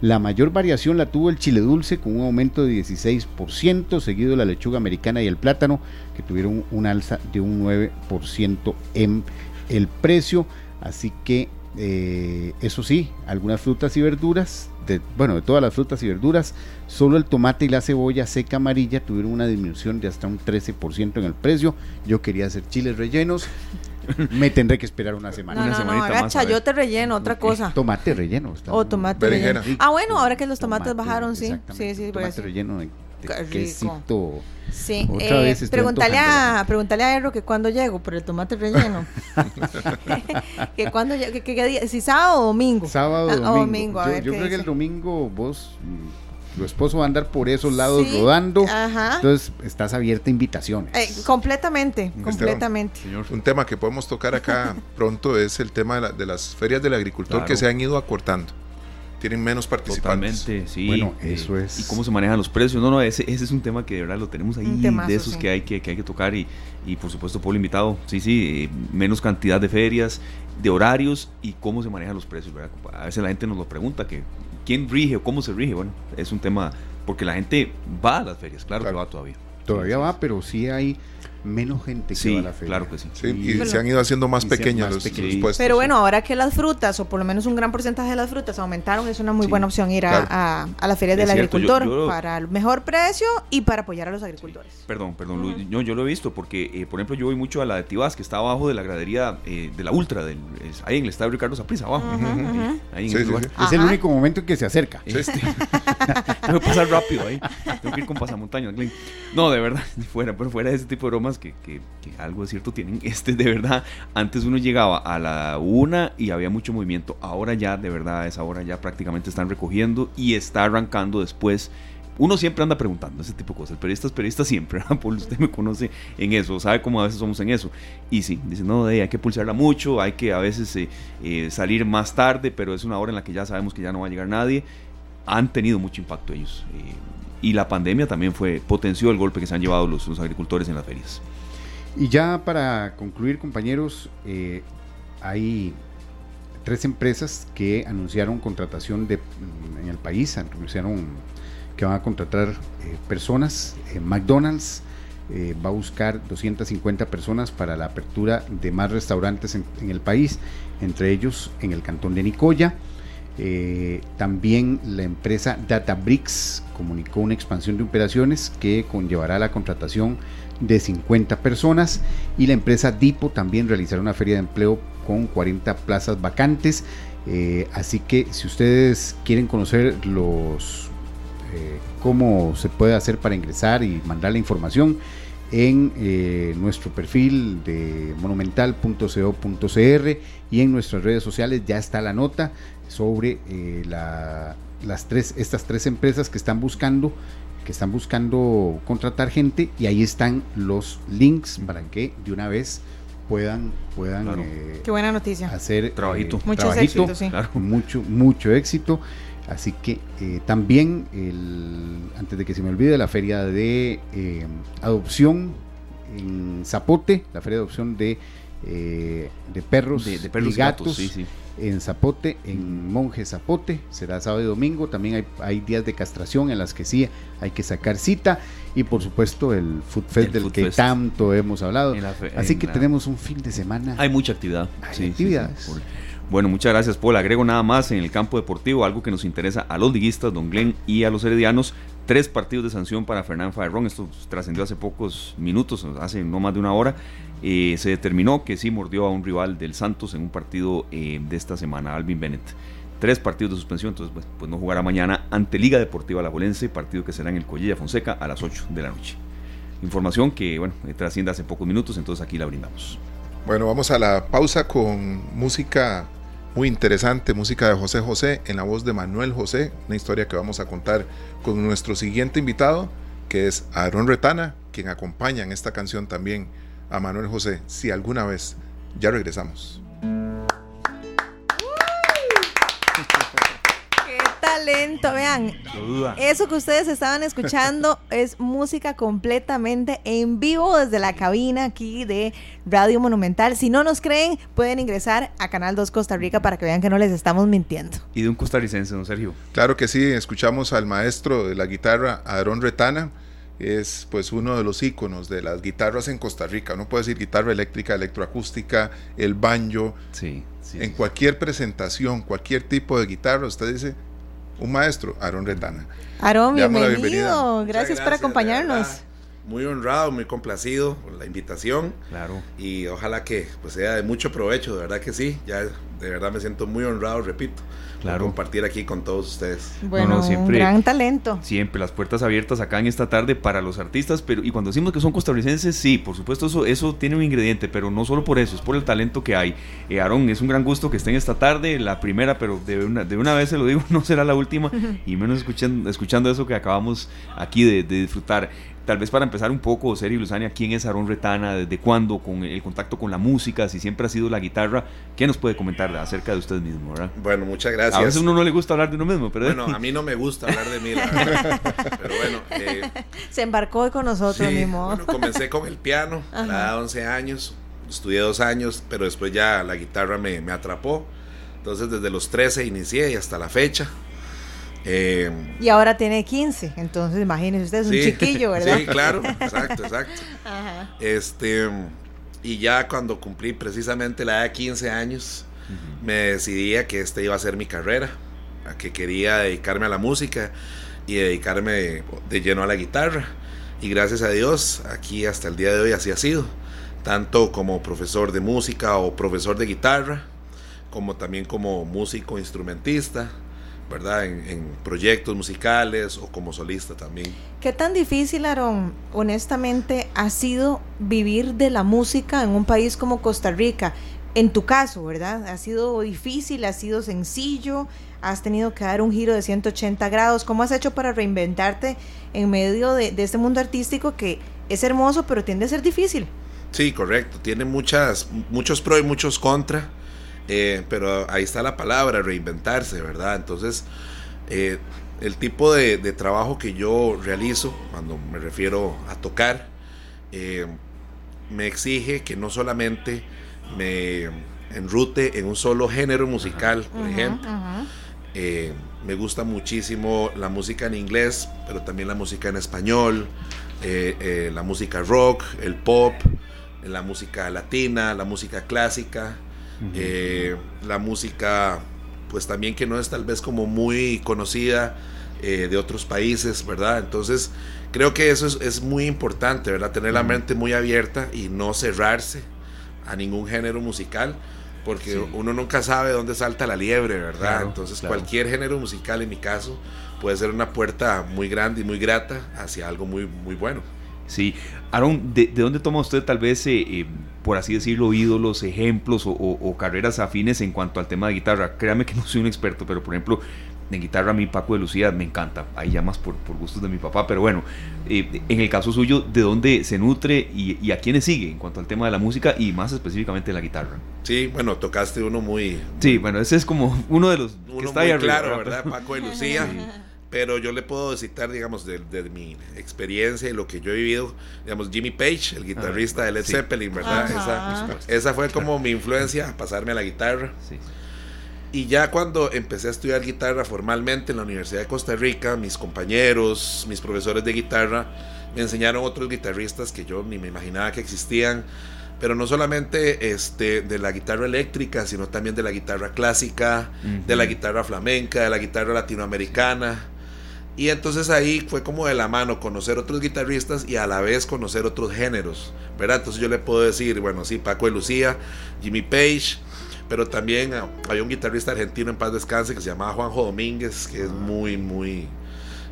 La mayor variación la tuvo el chile dulce con un aumento de 16%, seguido de la lechuga americana y el plátano, que tuvieron un alza de un 9% en el precio. Así que, eh, eso sí, algunas frutas y verduras de, bueno, de todas las frutas y verduras, solo el tomate y la cebolla seca amarilla tuvieron una disminución de hasta un 13% en el precio. Yo quería hacer chiles rellenos. Me tendré que esperar una semana. No, Una no, no, haga más, chayote relleno, otra cosa. Tomate relleno. O tomate Berenjena. relleno. Ah, bueno, ahora que los tomates Tomate, bajaron, sí. Sí, sí, Tomate sí. relleno Qué rico. quesito. Sí, Otra eh, vez pregúntale a, pregúntale a Erro que cuando llego por el tomate relleno. que cuando que, que- que día- si sábado o domingo. Sábado, Ah, domingo. o domingo, a yo ver yo qué creo que el domingo vos, mm, tu esposo va a andar por esos lados Sí, rodando. Ajá. Entonces estás abierta a invitaciones. Eh, completamente, completamente. Señor. Un tema que podemos tocar acá pronto es el tema de, la- de las ferias del agricultor Claro. que se han ido acortando. Tienen menos participantes. Totalmente, sí. Bueno, eh, eso es- Y cómo se manejan los precios. No, no, ese, ese es un tema que de verdad lo tenemos ahí, temazo, de esos sí. que, hay que, que hay que tocar. Y, y por supuesto, Pablo invitado. Sí, sí, eh, menos cantidad de ferias, de horarios y cómo se manejan los precios, ¿verdad? A veces la gente nos lo pregunta, que quién rige o cómo se rige. Bueno, es un tema, porque la gente va a las ferias, claro, Claro. que va todavía. Todavía Sí, va, pero sí hay menos gente que Sí, va a la feria. claro que sí. Sí, Y- se han ido haciendo más más los, puestos. Pero sí. bueno, ahora que las frutas, o por lo menos un gran porcentaje de las frutas aumentaron, es una muy Sí, buena opción ir a, claro. a, a la feria Es del cierto, yo- agricultor yo- para el mejor precio y para apoyar a los agricultores. Perdón, perdón. Luis. No, yo lo he visto porque, eh, por ejemplo, yo voy mucho a la de Tibás, que está abajo de la gradería eh, de la Ultra, del, es ahí en el estadio Ricardo Saprissa, abajo. Ahí en lugar. Es el único momento en que se acerca. Este, tengo que pasar rápido ahí. Tengo que ir con pasamontañas. No, de verdad, fuera, pero fuera de ese tipo de que, que, que algo de cierto tienen. Este, de verdad, antes uno llegaba a la una y había mucho movimiento. Ahora ya, de verdad, a esa hora ya prácticamente están recogiendo y está arrancando después. Uno siempre anda preguntando ese tipo de cosas. Periodistas, periodistas siempre. Paul, usted me conoce en eso, sabe cómo a veces somos en eso. Y sí, dice, no, hay que pulsarla mucho, hay que a veces eh, eh, salir más tarde, pero es una hora en la que ya sabemos que ya no va a llegar nadie han tenido mucho impacto ellos. eh, y la pandemia también fue potenció el golpe que se han llevado los, agricultores en las ferias. Y ya para concluir, compañeros, eh, hay tres empresas que anunciaron contratación de, en el país, anunciaron que van a contratar eh, personas. Eh, McDonald's va a buscar 250 personas para la apertura de más restaurantes en, en el país, entre ellos en el cantón de Nicoya. Eh, también la empresa Databricks comunicó una expansión de operaciones que conllevará la contratación de 50 personas y la empresa Dipo también realizará una feria de empleo con 40 plazas vacantes. Eh, así que si ustedes quieren conocer los eh, cómo se puede hacer para ingresar y mandar la información en nuestro perfil de monumental.co.cr y en nuestras redes sociales ya está la nota sobre eh, la- las tres, estas tres empresas que están buscando que están buscando contratar gente y ahí están los links para que de una vez puedan puedan Claro. eh, Qué buena noticia. hacer Trabajito. eh, Muchos trabajito, éxitos, sí. Claro. mucho mucho éxito así que eh, también el, antes de que se me olvide la feria de eh, adopción en Zapote la feria de adopción de eh, de perros, De, de perros y gatos, gatos sí, sí. en Zapote, en Monje Zapote, será sábado y domingo, también hay, hay días de castración en las que sí hay que sacar cita y por supuesto el Food Fest El del Food que Fest. tanto hemos hablado. Fe- Así que la- tenemos un fin de semana. Hay mucha actividad. Hay sí, actividades. por- Bueno, muchas gracias, Paul. Agrego nada más en el campo deportivo, algo que nos interesa a los liguistas, Don Glenn y a los heredianos. Tres partidos de sanción para Fernán Faerrón. Esto trascendió hace pocos minutos, hace no más de una hora. Eh, se determinó que sí mordió a un rival del Santos en un partido eh, de esta semana, Alvin Bennett. Tres partidos de suspensión, entonces pues, no jugará mañana ante Liga Deportiva Alajuelense, partido que será en el Collella Fonseca a las 8 de la noche. Información que, bueno, eh, trasciende hace pocos minutos, entonces aquí la brindamos. Bueno, vamos a la pausa con música muy interesante, música de José José en la voz de Manuel José, una historia que vamos a contar con nuestro siguiente invitado, que es Aarón Retana, quien acompaña en esta canción también a Manuel José, si alguna vez. Ya regresamos. Talento, vean. Eso que ustedes estaban escuchando es música completamente en vivo desde la cabina aquí de Radio Monumental. Si no nos creen, pueden ingresar a Canal 2 Costa Rica para que vean que no les estamos mintiendo. Y de un costarricense, don Sergio. Claro que sí, escuchamos al maestro de la guitarra, Aarón Retana, es pues uno de los íconos de las guitarras en Costa Rica. Uno puede decir guitarra eléctrica, electroacústica, el banjo, Sí, sí. en sí. cualquier presentación, cualquier tipo de guitarra, usted dice un maestro, Aarón Retana. Aarón, bienvenido. Gracias, por acompañarnos. Muy honrado, muy complacido por la invitación. Claro. Y ojalá que pues, sea de mucho provecho, de verdad que sí. Ya de verdad me siento muy honrado, repito claro. compartir aquí con todos ustedes. Bueno, siempre, gran talento. Siempre las puertas abiertas acá en esta tarde para los artistas, pero y cuando decimos que son costarricenses, sí, por supuesto eso, eso tiene un ingrediente, pero no solo por eso, es por el talento que hay. Eh, Aarón, es un gran gusto que estén esta tarde, la primera, pero de una, de una vez se lo digo, no será la última, y menos escuchando, escuchando eso que acabamos aquí de, de disfrutar tal vez para empezar un poco, Seri Luzania, ¿quién es Aarón Retana? ¿Desde cuándo? Con el contacto con la música, si siempre ha sido la guitarra, ¿qué nos puede comentar acerca de usted mismo? ¿verdad? Bueno, muchas gracias. A veces uno no le gusta hablar de uno mismo, pero... Bueno, a mí no me gusta hablar de mí, la verdad. pero bueno... Eh, Se embarcó con nosotros, sí, Bueno, comencé con el piano a la edad de 11 años, estudié dos años, pero después ya la guitarra me, me atrapó. Entonces desde los 13 inicié y hasta la fecha. Eh, y ahora tiene 15, entonces imagínese usted, es un chiquillo, ¿verdad? Sí, claro, exacto, exacto. Este, y ya cuando cumplí precisamente la edad de 15 años, me decidí a que esta iba a ser mi carrera, a que quería dedicarme a la música y dedicarme de lleno a la guitarra. Y gracias a Dios, aquí hasta el día de hoy así ha sido, tanto como profesor de música o profesor de guitarra, como también como músico instrumentista ¿verdad? En, proyectos musicales o como solista también. ¿Qué tan difícil, Aaron, honestamente, ha sido vivir de la música en un país como Costa Rica? En tu caso, ¿verdad? ¿Ha sido difícil? ¿Ha sido sencillo? ¿Has tenido que dar un giro de 180 grados? ¿Cómo has hecho para reinventarte en medio de, este mundo artístico que es hermoso, pero tiende a ser difícil? Sí, correcto. Tiene muchas, muchos pros y muchos contras eh, pero ahí está la palabra, reinventarse, ¿verdad? Entonces, eh, el tipo de, trabajo que yo realizo, cuando me refiero a tocar, eh, me exige que no solamente me enrute en un solo género musical, por ejemplo. me gusta muchísimo la música en inglés, pero también la música en español, la música rock, el pop, la música latina, la música clásica. Eh, la música, pues también que no es tal vez como muy conocida eh, de otros países, ¿verdad? Entonces, creo que eso es, muy importante, ¿verdad? Tener la mente muy abierta y no cerrarse a ningún género musical, porque uno nunca sabe dónde salta la liebre, ¿verdad? Entonces, cualquier género musical, en mi caso, puede ser una puerta muy grande y muy grata hacia algo muy, muy bueno. Sí, Aaron, ¿de, dónde toma usted tal vez, eh, eh, por así decirlo, ídolos, ejemplos o, carreras afines en cuanto al tema de guitarra? Créame que no soy un experto, pero por ejemplo, en guitarra a mí Paco de Lucía me encanta, ahí ya más por, por gustos de mi papá, pero bueno, eh, en el caso suyo, ¿de dónde se nutre y, a quiénes sigue en cuanto al tema de la música y más específicamente de la guitarra? Sí, bueno, tocaste uno muy... Sí, bueno, ese es como uno de los... Uno está muy ahí claro, ¿verdad? Paco de Lucía pero yo le puedo citar, digamos, de, mi experiencia y lo que yo he vivido, digamos, Jimmy Page, el guitarrista de Led Zeppelin, ¿verdad? Esa, fue como mi influencia pasarme a la guitarra. Y ya cuando empecé a estudiar guitarra formalmente en la Universidad de Costa Rica, mis compañeros, mis profesores de guitarra, me enseñaron otros guitarristas que yo ni me imaginaba que existían, pero no solamente este, de la guitarra eléctrica, sino también de la guitarra clásica, de la guitarra flamenca, de la guitarra latinoamericana. Y entonces ahí fue como de la mano conocer otros guitarristas y a la vez conocer otros géneros, ¿verdad? Entonces yo le puedo decir, bueno, sí, Paco de Lucía, Jimmy Page, pero también ah, hay un guitarrista argentino en paz descanse que se llamaba Juanjo Domínguez, que es muy, muy,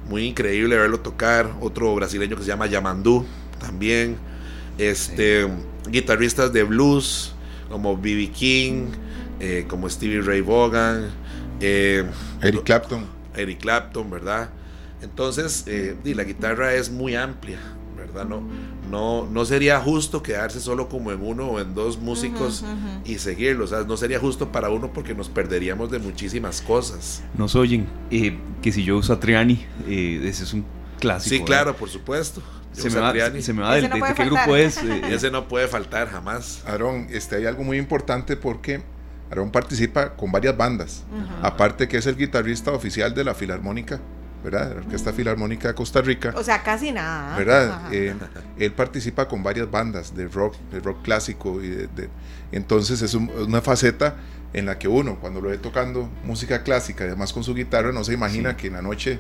muy increíble verlo tocar. Otro brasileño que se llama Yamandú, también. Este, guitarristas de blues como B.B. King, eh, como Stevie Ray Vaughan, eh, Eric Clapton. Eric Clapton, ¿verdad? Entonces, eh, la guitarra es muy amplia, ¿verdad? No, no, no sería justo quedarse solo como en uno o en dos músicos y seguirlo. O sea, no sería justo para uno porque nos perderíamos de muchísimas cosas. Nos oyen eh, que si yo uso a Triani, eh, ese es un clásico. Sí, claro, por supuesto. Se me, va, se me, va, del no qué grupo es. ese no puede faltar jamás. Aarón, este, hay algo muy importante porque Aarón participa con varias bandas. Aparte que es el guitarrista oficial de la Filarmónica ¿verdad? La Orquesta Filarmónica de Costa Rica. O sea, casi nada. ¿Verdad? Eh, él participa con varias bandas de rock, de rock clásico. Y de, entonces es una faceta en la que uno, cuando lo ve tocando música clásica, además con su guitarra, no se imagina que en la noche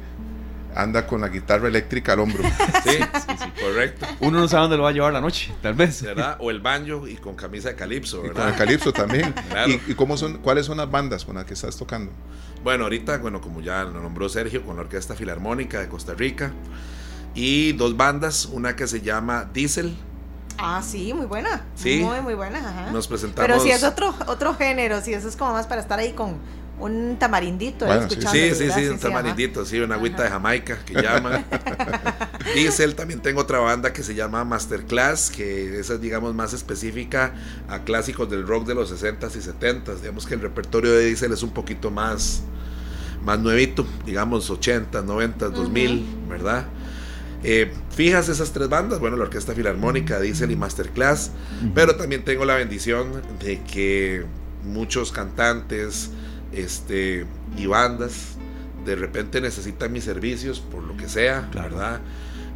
anda con la guitarra eléctrica al hombro. Sí, sí, sí, correcto. Uno no sabe dónde lo va a llevar la noche, tal vez. ¿Verdad? O el banjo y con camisa de calipso, Y con ¿verdad? el calipso también. Claro. ¿Y, y cómo son, cuáles son las bandas con las que estás tocando? Bueno, ahorita, bueno, como ya lo nombró Sergio, con la Orquesta Filarmónica de Costa Rica. Y dos bandas, una que se llama Diesel. Ah, sí, muy buena. Sí. Muy, muy buena. Ajá. Nos presentamos. Pero si es otro, otro género, si eso es como más para estar ahí con un tamarindito Bueno, sí, escuchando. Sí, sí, sí, un tamarindito, sí, una agüita de Jamaica que llaman. Diesel, también tengo otra banda que se llama Masterclass, que esa es, digamos, más específica a clásicos del rock de los 60s y 70s. Digamos que el repertorio de Diesel es un poquito más, más nuevito, digamos, 80, 90, 2000, ¿verdad? Eh, fijas esas tres bandas, bueno, la Orquesta Filarmónica, Diesel y Masterclass, pero también tengo la bendición de que muchos cantantes este, y bandas de repente necesitan mis servicios por lo que sea, Claro. ¿verdad?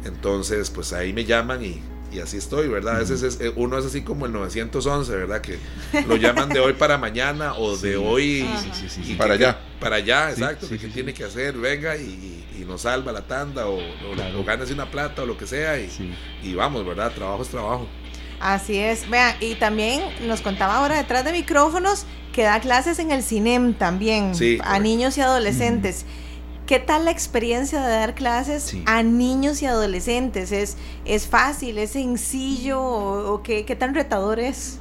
Entonces, pues ahí me llaman y, y así estoy, ¿verdad? A veces es- eh, uno es así como el 911, ¿verdad? Que lo llaman de hoy para mañana o de Sí. hoy. Sí, sí, sí, y Para allá. Para allá, Sí, exacto. sí, que sí, tiene sí. que hacer? Venga y, y nos salva la tanda o, o, Claro. o gánese una plata o lo que sea y, Sí. y vamos, ¿verdad? Trabajo es trabajo. Así es. Vean, y también nos contaba ahora detrás de micrófonos que da clases en el CINEM también Sí, a correcto. niños y adolescentes. ¿Qué tal la experiencia de dar clases Sí. a niños y adolescentes? ¿Es, es fácil, es sencillo o, o qué, qué tan retador es?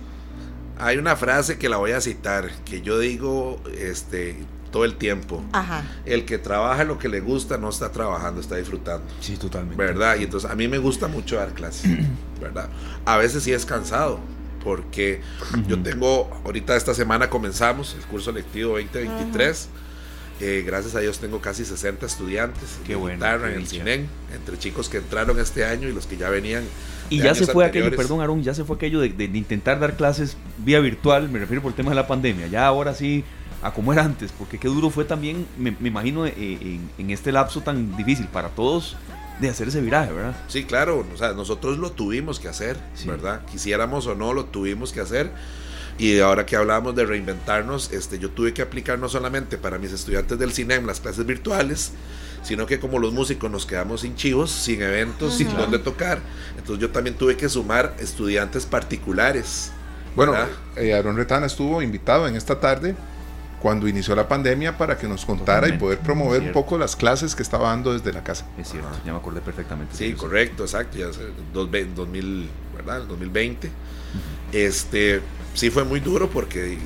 Hay una frase que la voy a citar, que yo digo este, todo el tiempo. Ajá. El que trabaja lo que le gusta no está trabajando, está disfrutando. Sí, totalmente. ¿Verdad? Y entonces a mí me gusta mucho dar clases, ¿verdad? A veces sí es cansado, porque yo tengo, ahorita esta semana comenzamos el curso lectivo 2023. Eh, gracias a Dios tengo casi 60 estudiantes Qué de bueno, en el. CINEN, entre chicos que entraron este año y los que ya venían. Y ya se fue aquello, anteriores. perdón, Aaron, ya se fue aquello de, de- de intentar dar clases vía virtual, me refiero por el tema de la pandemia. Ya ahora sí, a como era antes, porque qué duro fue también, me, me imagino, eh, en, en este lapso tan difícil para todos de hacer ese viraje, ¿verdad? Sí, claro, o sea, nosotros lo tuvimos que hacer, Sí. ¿verdad? Quisiéramos o no, lo tuvimos que hacer. Y ahora que hablábamos de reinventarnos, este, yo tuve que aplicar no solamente para mis estudiantes del CINEM las clases virtuales, sino que como los músicos nos quedamos sin chivos, sin eventos, sin dónde tocar. Entonces yo también tuve que sumar estudiantes particulares. Bueno, eh, Aaron Retana estuvo invitado en esta tarde cuando inició la pandemia para que nos contara y poder promover un poco las clases que estaba dando desde la casa. Es cierto, ya me acordé perfectamente. Sí, de eso. correcto, exacto. Ya hace dos ve- 2000, ¿verdad? El 2020. Este, sí fue muy duro porque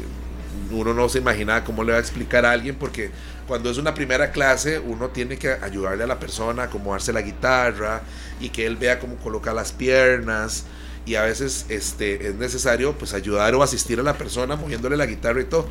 uno no se imaginaba cómo le va a explicar a alguien porque cuando es una primera clase uno tiene que ayudarle a la persona a acomodarse la guitarra y que él vea cómo coloca las piernas y a veces este es necesario pues ayudar o asistir a la persona moviéndole la guitarra y todo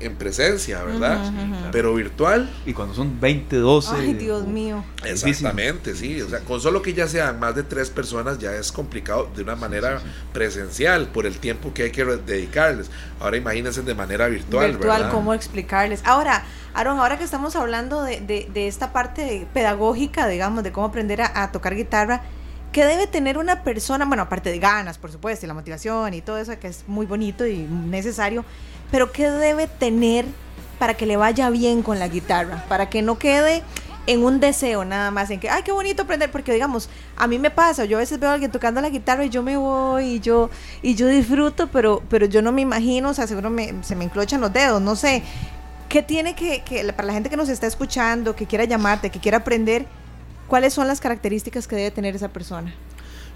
en presencia, ¿verdad? Pero virtual Y cuando son 20, 12. Ay, Dios mío. Difícil. Exactamente, sí. O sea, con solo que ya sean más de tres personas ya es complicado de una manera sí, sí. presencial por el tiempo que hay que dedicarles. Ahora imagínense de manera virtual, virtual, ¿verdad? cómo explicarles. Ahora, Aaron, ahora que estamos hablando de, de- de esta parte pedagógica, digamos, de cómo aprender a, a tocar guitarra, ¿qué debe tener una persona? Bueno, aparte de ganas, por supuesto, y la motivación y todo eso, que es muy bonito y necesario, pero ¿qué debe tener para que le vaya bien con la guitarra? Para que no quede en un deseo nada más, en que, ay, qué bonito aprender, porque digamos, a mí me pasa, yo a veces veo a alguien tocando la guitarra y yo me voy y yo, y yo disfruto, pero, pero yo no me imagino, o sea, seguro se me enclochan los dedos, no sé. ¿Qué tiene que, que, para la gente que nos está escuchando, que quiera llamarte, que quiera aprender, cuáles son las características que debe tener esa persona?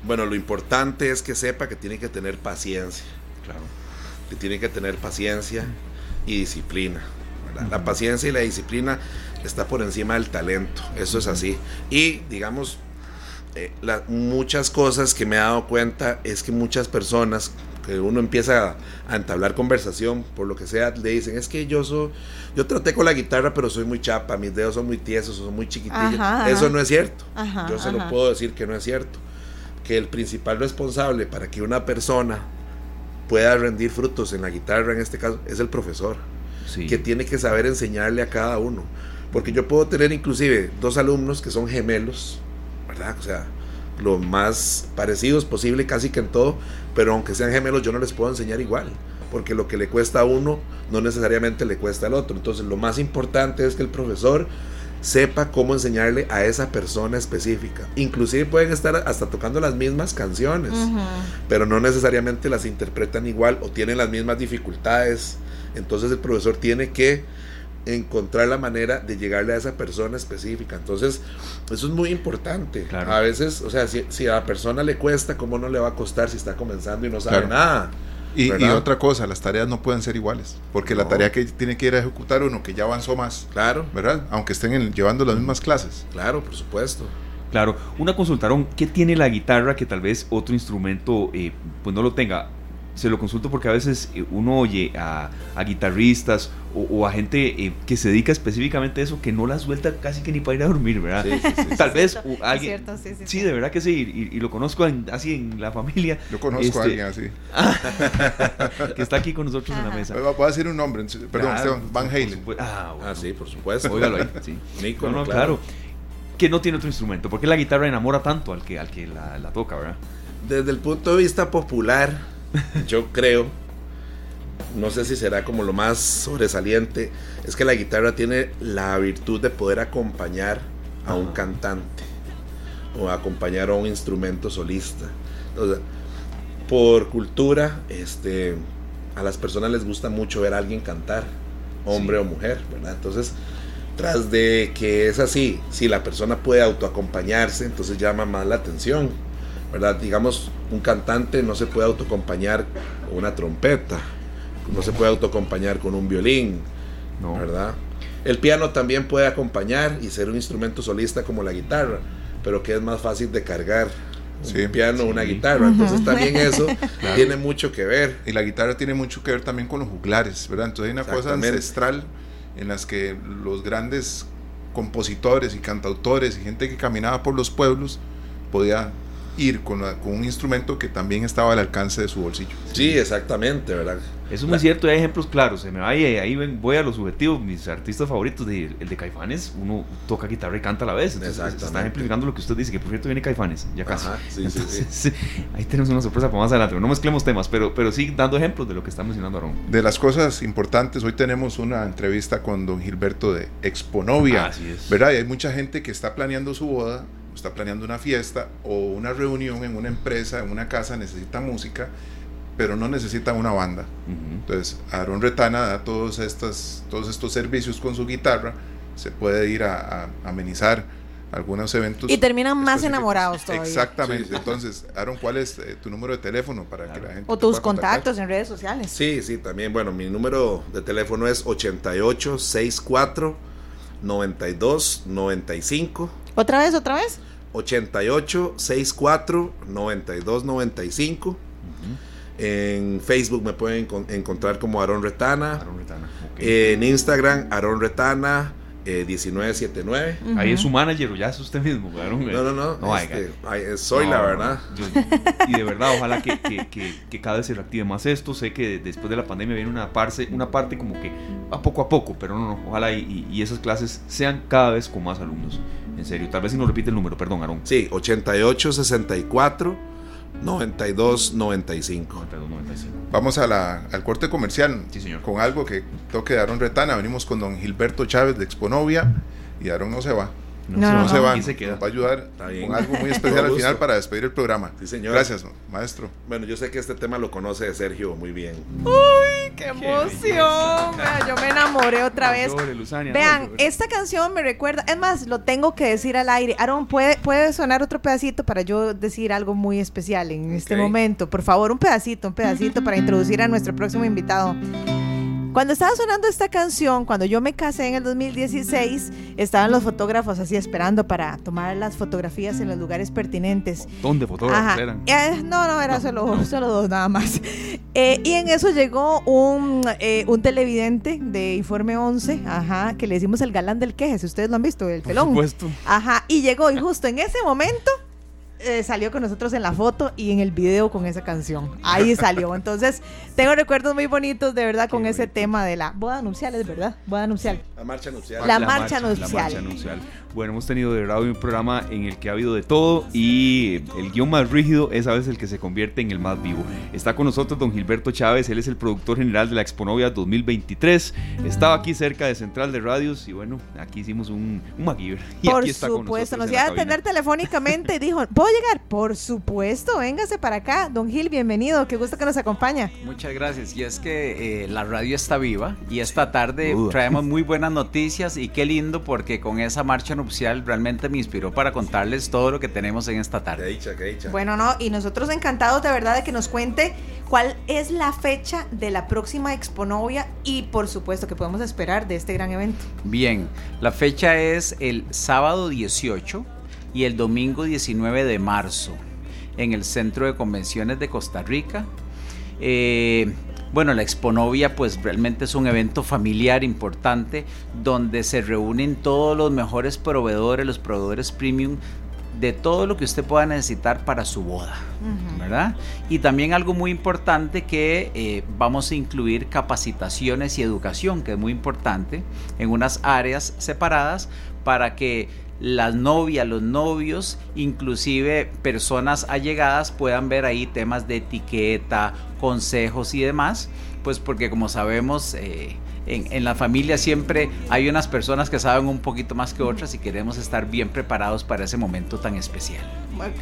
Bueno, lo importante es que sepa que tiene que tener paciencia. Claro. Que tiene que tener paciencia y disciplina. ¿verdad? La paciencia y la disciplina está por encima del talento, eso es así. Y digamos, eh, la- muchas cosas que me he dado cuenta es que muchas personas que uno empieza a, a entablar conversación, por lo que sea, le dicen, es que yo soy, yo traté con la guitarra, pero soy muy chapa, mis dedos son muy tiesos, son muy chiquitillos. Ajá, ajá. Eso no es cierto. Ajá, yo se lo puedo decir que no es cierto. Que el principal responsable para que una persona pueda rendir frutos en la guitarra, en este caso, es el profesor, Sí. que tiene que saber enseñarle a cada uno. Porque yo puedo tener inclusive dos alumnos que son gemelos, ¿verdad? O sea, lo más parecidos posible casi que en todo, pero aunque sean gemelos yo no les puedo enseñar igual. porque lo que le cuesta a uno no necesariamente le cuesta al otro. Entonces lo más importante es que el profesor sepa cómo enseñarle a esa persona específica. Inclusive pueden estar hasta tocando las mismas canciones, pero no necesariamente las interpretan igual o tienen las mismas dificultades. Entonces el profesor tiene que encontrar la manera de llegarle a esa persona específica. Entonces, eso es muy importante. A veces, o sea, si, a la persona le cuesta, ¿cómo no le va a costar si está comenzando y no sabe nada? Y, otra cosa, las tareas no pueden ser iguales, porque la tarea que tiene que ir a ejecutar uno que ya avanzó más, claro, ¿verdad? Aunque estén llevando las mismas clases. Claro, por supuesto. Claro, una consultaron, ¿qué tiene la guitarra que tal vez otro instrumento eh, pues no lo tenga? Se lo consulto porque a veces eh, uno oye a, guitarristas o, a gente eh, que se dedica específicamente a eso que no la suelta casi que ni para ir a dormir, ¿verdad? Tal vez alguien... sí, de verdad que sí, y, lo conozco así en la familia. Yo conozco a este, alguien así. que está aquí con nosotros en la mesa. Voy a decir un nombre, perdón, Esteban, Van Halen. Ah, ah, sí, por supuesto. Óigalo ahí, sí. no, no, claro. Que no tiene otro instrumento, porque la guitarra enamora tanto al que, al que la, la toca, ¿verdad? Desde el punto de vista popular, yo creo, no sé si será como lo más sobresaliente, es que la guitarra tiene la virtud de poder acompañar a un cantante o acompañar a un instrumento solista. Entonces, por cultura, este, a las personas les gusta mucho ver a alguien cantar, hombre o mujer, ¿verdad? Entonces, tras de que es así, si la persona puede autoacompañarse, entonces llama más la atención. ¿Verdad? Digamos, un cantante no se puede autocompañar con una trompeta, no se puede autocompañar con un violín, ¿verdad? El piano también puede acompañar y ser un instrumento solista como la guitarra, pero que es más fácil de cargar un piano o una guitarra. Entonces también eso tiene mucho que ver. Y la guitarra tiene mucho que ver también con los juglares, ¿verdad? Entonces hay una cosa ancestral en las que los grandes compositores y cantautores y gente que caminaba por los pueblos podía ir con, con, un instrumento que también estaba al alcance de su bolsillo. Sí, exactamente, ¿verdad? Eso es muy cierto, hay ejemplos claros. Se me va ahí voy a los subjetivos, mis artistas favoritos, de, el de Caifanes, uno toca guitarra y canta a la vez. Entonces, está ejemplificando lo que usted dice, que por cierto viene Caifanes, ya casi. sí, sí, sí. Ahí tenemos una sorpresa para más adelante. No mezclemos temas, pero, pero sí dando ejemplos de lo que está mencionando Aaron. De las cosas importantes, hoy tenemos una entrevista con don Gilberto de Exponovia. Así es. ¿Verdad? Y hay mucha gente que está planeando su boda está planeando una fiesta o una reunión en una empresa, en una casa, necesita música, pero no necesita una banda. Entonces, Aaron Retana da todos, estas, todos estos servicios con su guitarra, se puede ir a, amenizar algunos eventos. Y terminan más enamorados todavía. Exactamente. Entonces, Aaron, ¿cuál es eh, tu número de teléfono para que la gente... O tus contactos en redes sociales. Sí, sí, también. Bueno, mi número de teléfono es 8864 9295. ¿Otra vez, otra vez? 88 64 92 95. En Facebook me pueden encontrar como Aaron Retana. En Instagram, Aaron Retana. 1979. Ahí es su manager o ya es usted mismo. No, no, no. Este, soy la verdad. y de verdad, ojalá que, que, que, cada vez se reactive más esto. Sé que después de la pandemia viene una parte, una parte como que a poco a poco, pero no, no. Ojalá y, y esas clases sean cada vez con más alumnos. En serio, tal vez si nos repite el número, perdón, Aaron. Sí, 8864 9295. Vamos a la, al corte comercial. Sí, señor. Con algo que toque de Aaron Retana. Venimos con don Gilberto Chávez de Exponovia y Aaron no se va. No, se va. Se queda. Nos va a ayudar con algo muy especial al final para despedir el programa. Sí, señor. Gracias, maestro. Bueno, yo sé que este tema lo conoce Sergio muy bien. ¡Uy, qué emoción! yo me enamoré otra vez. Vean, esta canción me recuerda, es más, lo tengo que decir al aire. Aaron, ¿puede, puede sonar otro pedacito para yo decir algo muy especial en este momento? Por favor, un pedacito, un pedacito para introducir a nuestro próximo invitado. Cuando estaba sonando esta canción, cuando yo me casé en el 2016, estaban los fotógrafos así esperando para tomar las fotografías en los lugares pertinentes. ¿Dónde fotógrafos eran? Eh, no, no, era Solo, solo dos nada más. Eh, y en eso llegó un, eh, un televidente de Informe 11, ajá, que le decimos el galán del queje, si ustedes lo han visto, el pelón. Por supuesto. Ajá, y llegó y justo en ese momento eh, salió con nosotros en la foto y en el video con esa canción. Ahí salió. Entonces, tengo recuerdos muy bonitos de verdad con ese tema de la boda nupcial, ¿es verdad? Boda nupcial. La marcha nupcial. La, marcha, nupcial. La marcha nupcial. Bueno, hemos tenido de verdad un programa en el que ha habido de todo y el guion más rígido es a veces el que se convierte en el más vivo. Está con nosotros don Gilberto Chávez, él es el productor general de la Exponovia 2023. Estaba aquí cerca de Central de Radios y bueno, aquí hicimos un, un MacGyver. Y Por aquí está con supuesto, nos nosotros en iba la a atender telefónicamente y dijo, ¿puedo llegar? Por supuesto, véngase para acá. Don Gil, bienvenido, qué gusto que nos acompaña. Muchas gracias. Y es que eh, la radio está viva y esta tarde traemos muy buenas noticias y qué lindo porque con esa marcha nupcial realmente me inspiró para contarles todo lo que tenemos en esta Qué tarde. dicha, qué dicha. Bueno, no, y nosotros encantados de verdad de que nos cuente cuál es la fecha de la próxima Exponovia y por supuesto que podemos esperar de este gran evento. Bien, la fecha es el sábado 18 y el domingo 19 de marzo en el Centro de Convenciones de Costa Rica. Eh, bueno, la Exponovia pues realmente es un evento familiar importante donde se reúnen todos los mejores proveedores, los proveedores premium de todo lo que usted pueda necesitar para su boda, ¿verdad? Y también algo muy importante que eh, vamos a incluir capacitaciones y educación, que es muy importante, en unas áreas separadas para que las novias, los novios, inclusive personas allegadas puedan ver ahí temas de etiqueta, consejos y demás, pues porque como sabemos... eh, en, la familia siempre hay unas personas que saben un poquito más que otras y queremos estar bien preparados para ese momento tan especial.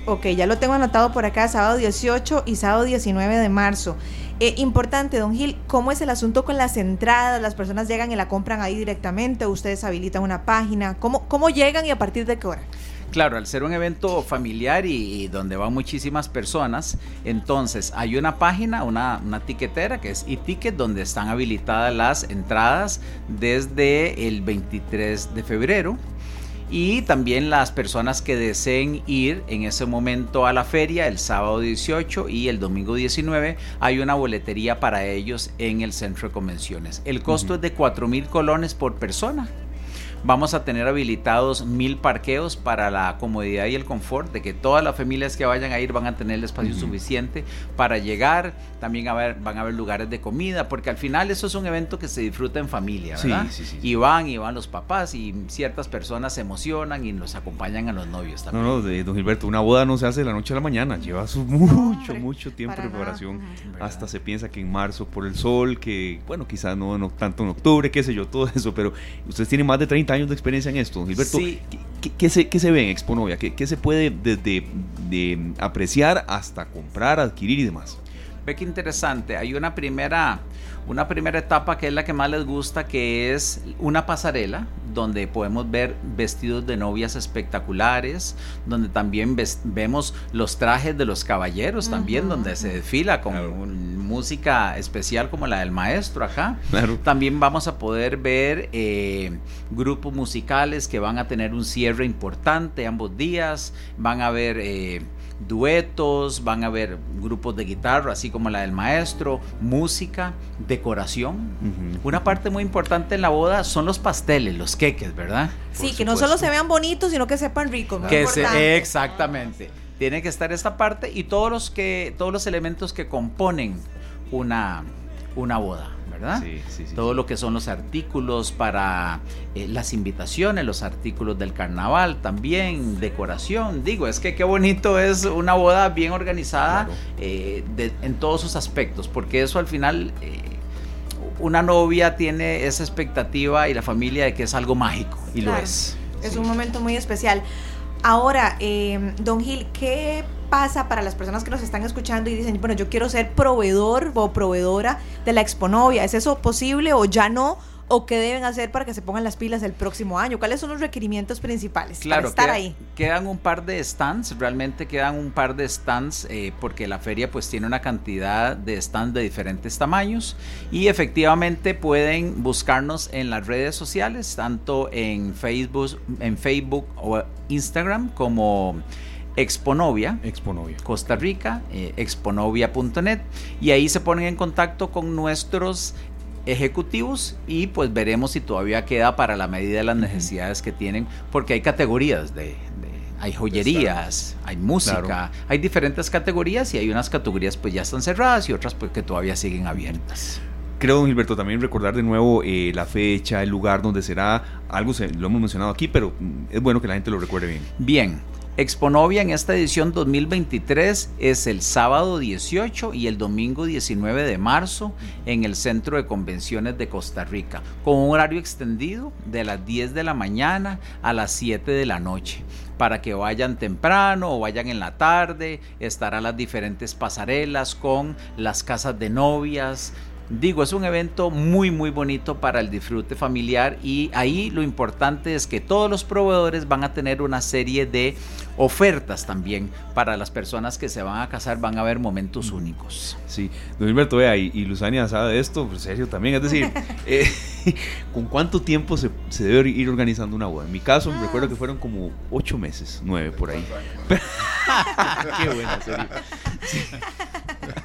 Ok, ya lo tengo anotado por acá, sábado 18 y sábado 19 de marzo. Eh, importante, don Gil, ¿cómo es el asunto con las entradas? ¿Las personas llegan y la compran ahí directamente? ¿O ¿Ustedes habilitan una página? ¿Cómo, ¿Cómo llegan y a partir de qué hora? Claro, al ser un evento familiar y, y donde van muchísimas personas, entonces hay una página, una, una tiquetera que es eTicket, donde están habilitadas las entradas desde el 23 de febrero. Y también las personas que deseen ir en ese momento a la feria, el sábado 18 y el domingo 19, hay una boletería para ellos en el centro de convenciones. El costo es de 4 mil colones por persona. Vamos a tener habilitados mil parqueos para la comodidad y el confort de que todas las familias que vayan a ir van a tener el espacio suficiente para llegar. También a ver, van a haber lugares de comida, porque al final eso es un evento que se disfruta en familia, ¿verdad? sí, sí, sí. Y van y van los papás y ciertas personas se emocionan y los acompañan a los novios No, también. no, de don Gilberto, una boda no se hace de la noche a la mañana, lleva su mucho, hombre, mucho tiempo de nada. preparación. Hasta se piensa que en marzo por el sol, que bueno, quizás no, no tanto en octubre, qué sé yo, todo eso, pero ustedes tienen más de 30 años de experiencia en esto, don Gilberto. Sí. ¿qué, qué- qué se, qué se ve en Exponovia? ¿Qué, qué se puede desde de apreciar hasta comprar, adquirir y demás? Ve qué interesante. Hay una primera, una primera etapa que es la que más les gusta, que es una pasarela donde podemos ver vestidos de novias espectaculares, donde también ves- vemos los trajes de los caballeros también, donde se desfila con Claro. un- música especial como la del maestro acá. Claro. También vamos a poder ver eh, grupos musicales que van a tener un cierre importante ambos días. Van a ver eh, duetos, van a ver grupos de guitarra, así como la del maestro, música, decoración. Una parte muy importante en la boda son los pasteles, los queques, ¿verdad? Sí, Por que no solo se vean bonitos, sino que sepan ricos. Que se- exactamente. Tiene que estar esta parte y todos los que todos los elementos que componen una una boda, ¿verdad? Sí, sí, sí. todo lo que son los artículos para eh, las invitaciones, los artículos del carnaval también, decoración. Digo, es que qué bonito es una boda bien organizada Claro. eh, de- en todos sus aspectos, porque eso al final eh, una novia tiene esa expectativa y la familia de que es algo mágico, y lo es. Es un momento muy especial. Ahora, eh, don Gil, ¿qué pasa para las personas que nos están escuchando y dicen, bueno, yo quiero ser proveedor o proveedora de la Exponovia? ¿Es eso posible o ya no? ¿O qué deben hacer para que se pongan las pilas el próximo año? ¿Cuáles son los requerimientos principales Claro, para estar queda- ahí? quedan un par de stands, realmente quedan un par de stands eh, porque la feria pues tiene una cantidad de stands de diferentes tamaños y efectivamente pueden buscarnos en las redes sociales, tanto en Facebook, en Facebook o Instagram como Exponovia. Exponovia. Costa Rica, eh, exponovia.net, y ahí se ponen en contacto con nuestros ejecutivos y pues veremos si todavía queda para la medida de las necesidades que tienen, porque hay categorías de, de- hay joyerías, hay música, hay diferentes categorías y hay unas categorías pues ya están cerradas y otras pues que todavía siguen abiertas. Creo, don Gilberto, también recordar de nuevo eh, la fecha, el lugar donde será, algo se, lo hemos mencionado aquí, pero es bueno que la gente lo recuerde bien. Bien, Exponovia en esta edición 2023 es el sábado 18 y el domingo 19 de marzo en el Centro de Convenciones de Costa Rica, con un horario extendido de las 10 de la mañana a las 7 de la noche. Para que vayan temprano o vayan en la tarde, estarán las diferentes pasarelas con las casas de novias, Digo, es un evento muy muy bonito para el disfrute familiar y ahí lo importante es que todos los proveedores van a tener una serie de ofertas también para las personas que se van a casar, van a haber momentos únicos. Sí, don Gilberto, vea, y, y Luzania sabe de esto, pues serio también, es decir, eh, ¿con cuánto tiempo se, se, debe ir organizando una boda? En mi caso, me recuerdo que fueron como ocho meses, nueve por ahí. Qué buena, serio. Sí.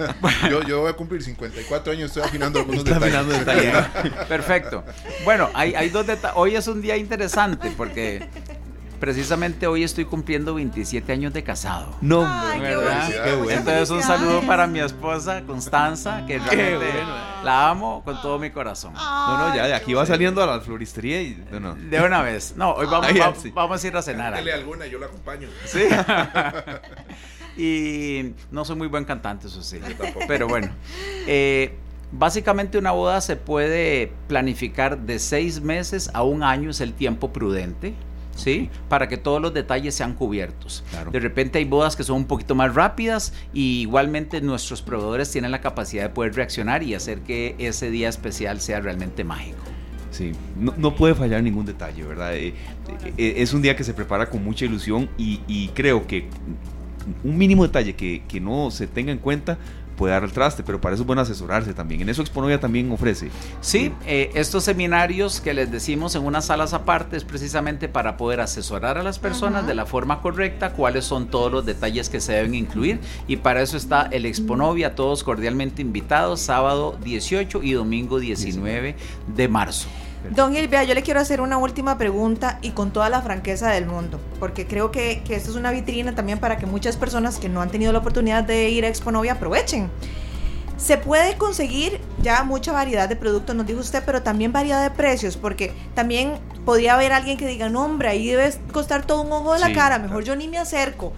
Yo, yo, voy a cumplir 54 años, estoy afinando algunos detalles. detalles. Perfecto. Bueno, hay, hay dos detalles. Hoy es un día interesante porque precisamente hoy estoy cumpliendo 27 años de casado. No, ¿verdad? Qué bueno. Entonces un saludo para mi esposa Constanza, que realmente la amo con todo mi corazón. No, no, ya de aquí va saliendo a la floristería y no, De una vez. No, hoy vamos, sí. vamos, a ir a cenar. Dale alguna, yo la acompaño. Sí. y no soy muy buen cantante, eso sí. Pero bueno. Eh, básicamente una boda se puede planificar de seis meses a un año, es el tiempo prudente. ¿sí? Para que todos los detalles sean cubiertos. Claro. De repente hay bodas que son un poquito más rápidas y igualmente nuestros proveedores tienen la capacidad de poder reaccionar y hacer que ese día especial sea realmente mágico. Sí, no, no, puede fallar ningún detalle, ¿verdad? Eh, eh, es un día que se prepara con mucha ilusión y, y creo que un mínimo detalle que, que, no se tenga en cuenta puede dar el traste, pero para eso es bueno asesorarse también. En eso Exponovia también ofrece. Sí, eh, estos seminarios que les decimos en unas salas aparte es precisamente para poder asesorar a las personas de la forma correcta, cuáles son todos los detalles que se deben incluir y para eso está el Exponovia, todos cordialmente invitados, sábado 18 y domingo 19 de marzo. Don Gilbert, yo le quiero hacer una última pregunta y con toda la franqueza del mundo, porque creo que, que esto es una vitrina también para que muchas personas que no han tenido la oportunidad de ir a Exponovia aprovechen. Se puede conseguir ya mucha variedad de productos, nos dijo usted, pero también variedad de precios, porque también podría haber alguien que diga, no hombre, ahí debe costar todo un ojo de la sí, cara, mejor claro. yo ni me acerco.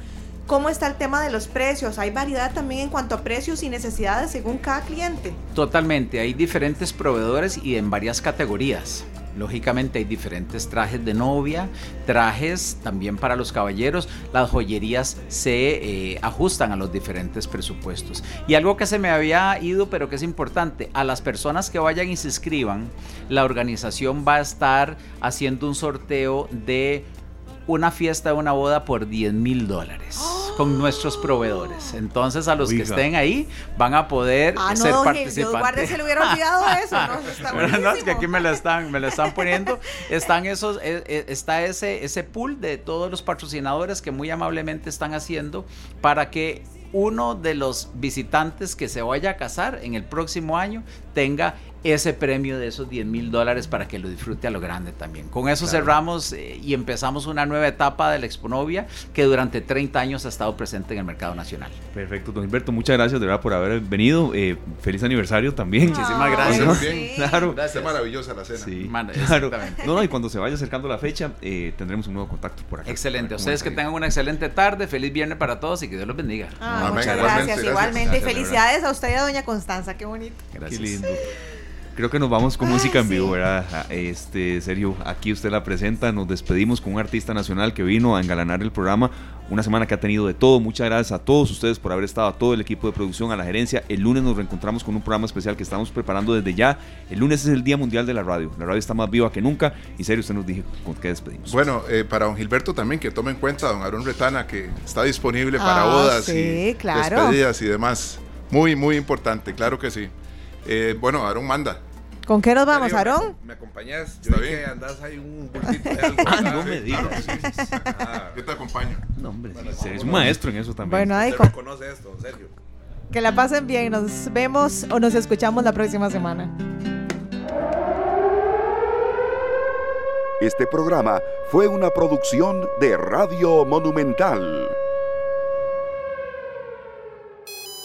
¿Cómo está el tema de los precios? ¿Hay variedad también en cuanto a precios y necesidades según cada cliente? Totalmente, hay diferentes proveedores y en varias categorías. Lógicamente hay diferentes trajes de novia, trajes también para los caballeros. Las joyerías se eh, ajustan a los diferentes presupuestos. Y algo que se me había ido, pero que es importante, a las personas que vayan y se inscriban, la organización va a estar haciendo un sorteo de una fiesta de una boda por 10 mil dólares oh. con nuestros proveedores. Entonces, a los Oiga. que estén ahí van a poder ah, no, ser participantes. Yo guarde, se le hubiera olvidado eso. No, está no, es que aquí me lo están, me lo están poniendo. Están esos, eh, está ese, ese pool de todos los patrocinadores que muy amablemente están haciendo para que uno de los visitantes que se vaya a casar en el próximo año tenga ese premio de esos 10 mil dólares para que lo disfrute a lo grande también. Con eso claro. cerramos eh, y empezamos una nueva etapa de la Exponovia que durante 30 años ha estado presente en el mercado nacional. Perfecto, don Gilberto, muchas gracias de verdad por haber venido. Eh, feliz aniversario también. Muchísimas gracias. ¿no? Sí. Claro. Gracias. Está maravillosa la cena. Sí, Man, claro. No, no, y cuando se vaya acercando la fecha, eh, tendremos un nuevo contacto por acá. Excelente. Ustedes que tengan una excelente tarde, feliz viernes para todos y que Dios los bendiga. Ah, muchas gracias, igualmente. Gracias, igualmente. Gracias, y felicidades a usted y a doña Constanza, qué bonito. Gracias. Qué lindo creo que nos vamos con Ay, música en vivo, sí. ¿verdad? Este, Sergio, aquí usted la presenta, nos despedimos con un artista nacional que vino a engalanar el programa, una semana que ha tenido de todo, muchas gracias a todos ustedes por haber estado, a todo el equipo de producción, a la gerencia, el lunes nos reencontramos con un programa especial que estamos preparando desde ya, el lunes es el Día Mundial de la Radio, la radio está más viva que nunca, y Sergio, usted nos dije con qué despedimos. Bueno, eh, para don Gilberto también, que tome en cuenta, don Aaron Retana, que está disponible para ah, bodas sí, y claro. despedidas y demás, muy, muy importante, claro que sí. Eh, bueno, Aaron manda. ¿Con qué nos vamos, Aarón? ¿Me, ¿Me acompañas? Yo vi que andas ahí un bultito de algo. ah, no me digas. Ah, yo te acompaño. No, hombre, bueno, sí, eres un maestro en eso también. Bueno, ahí con... conoce esto, Sergio. Que la pasen bien. Nos vemos o nos escuchamos la próxima semana. Este programa fue una producción de Radio Monumental.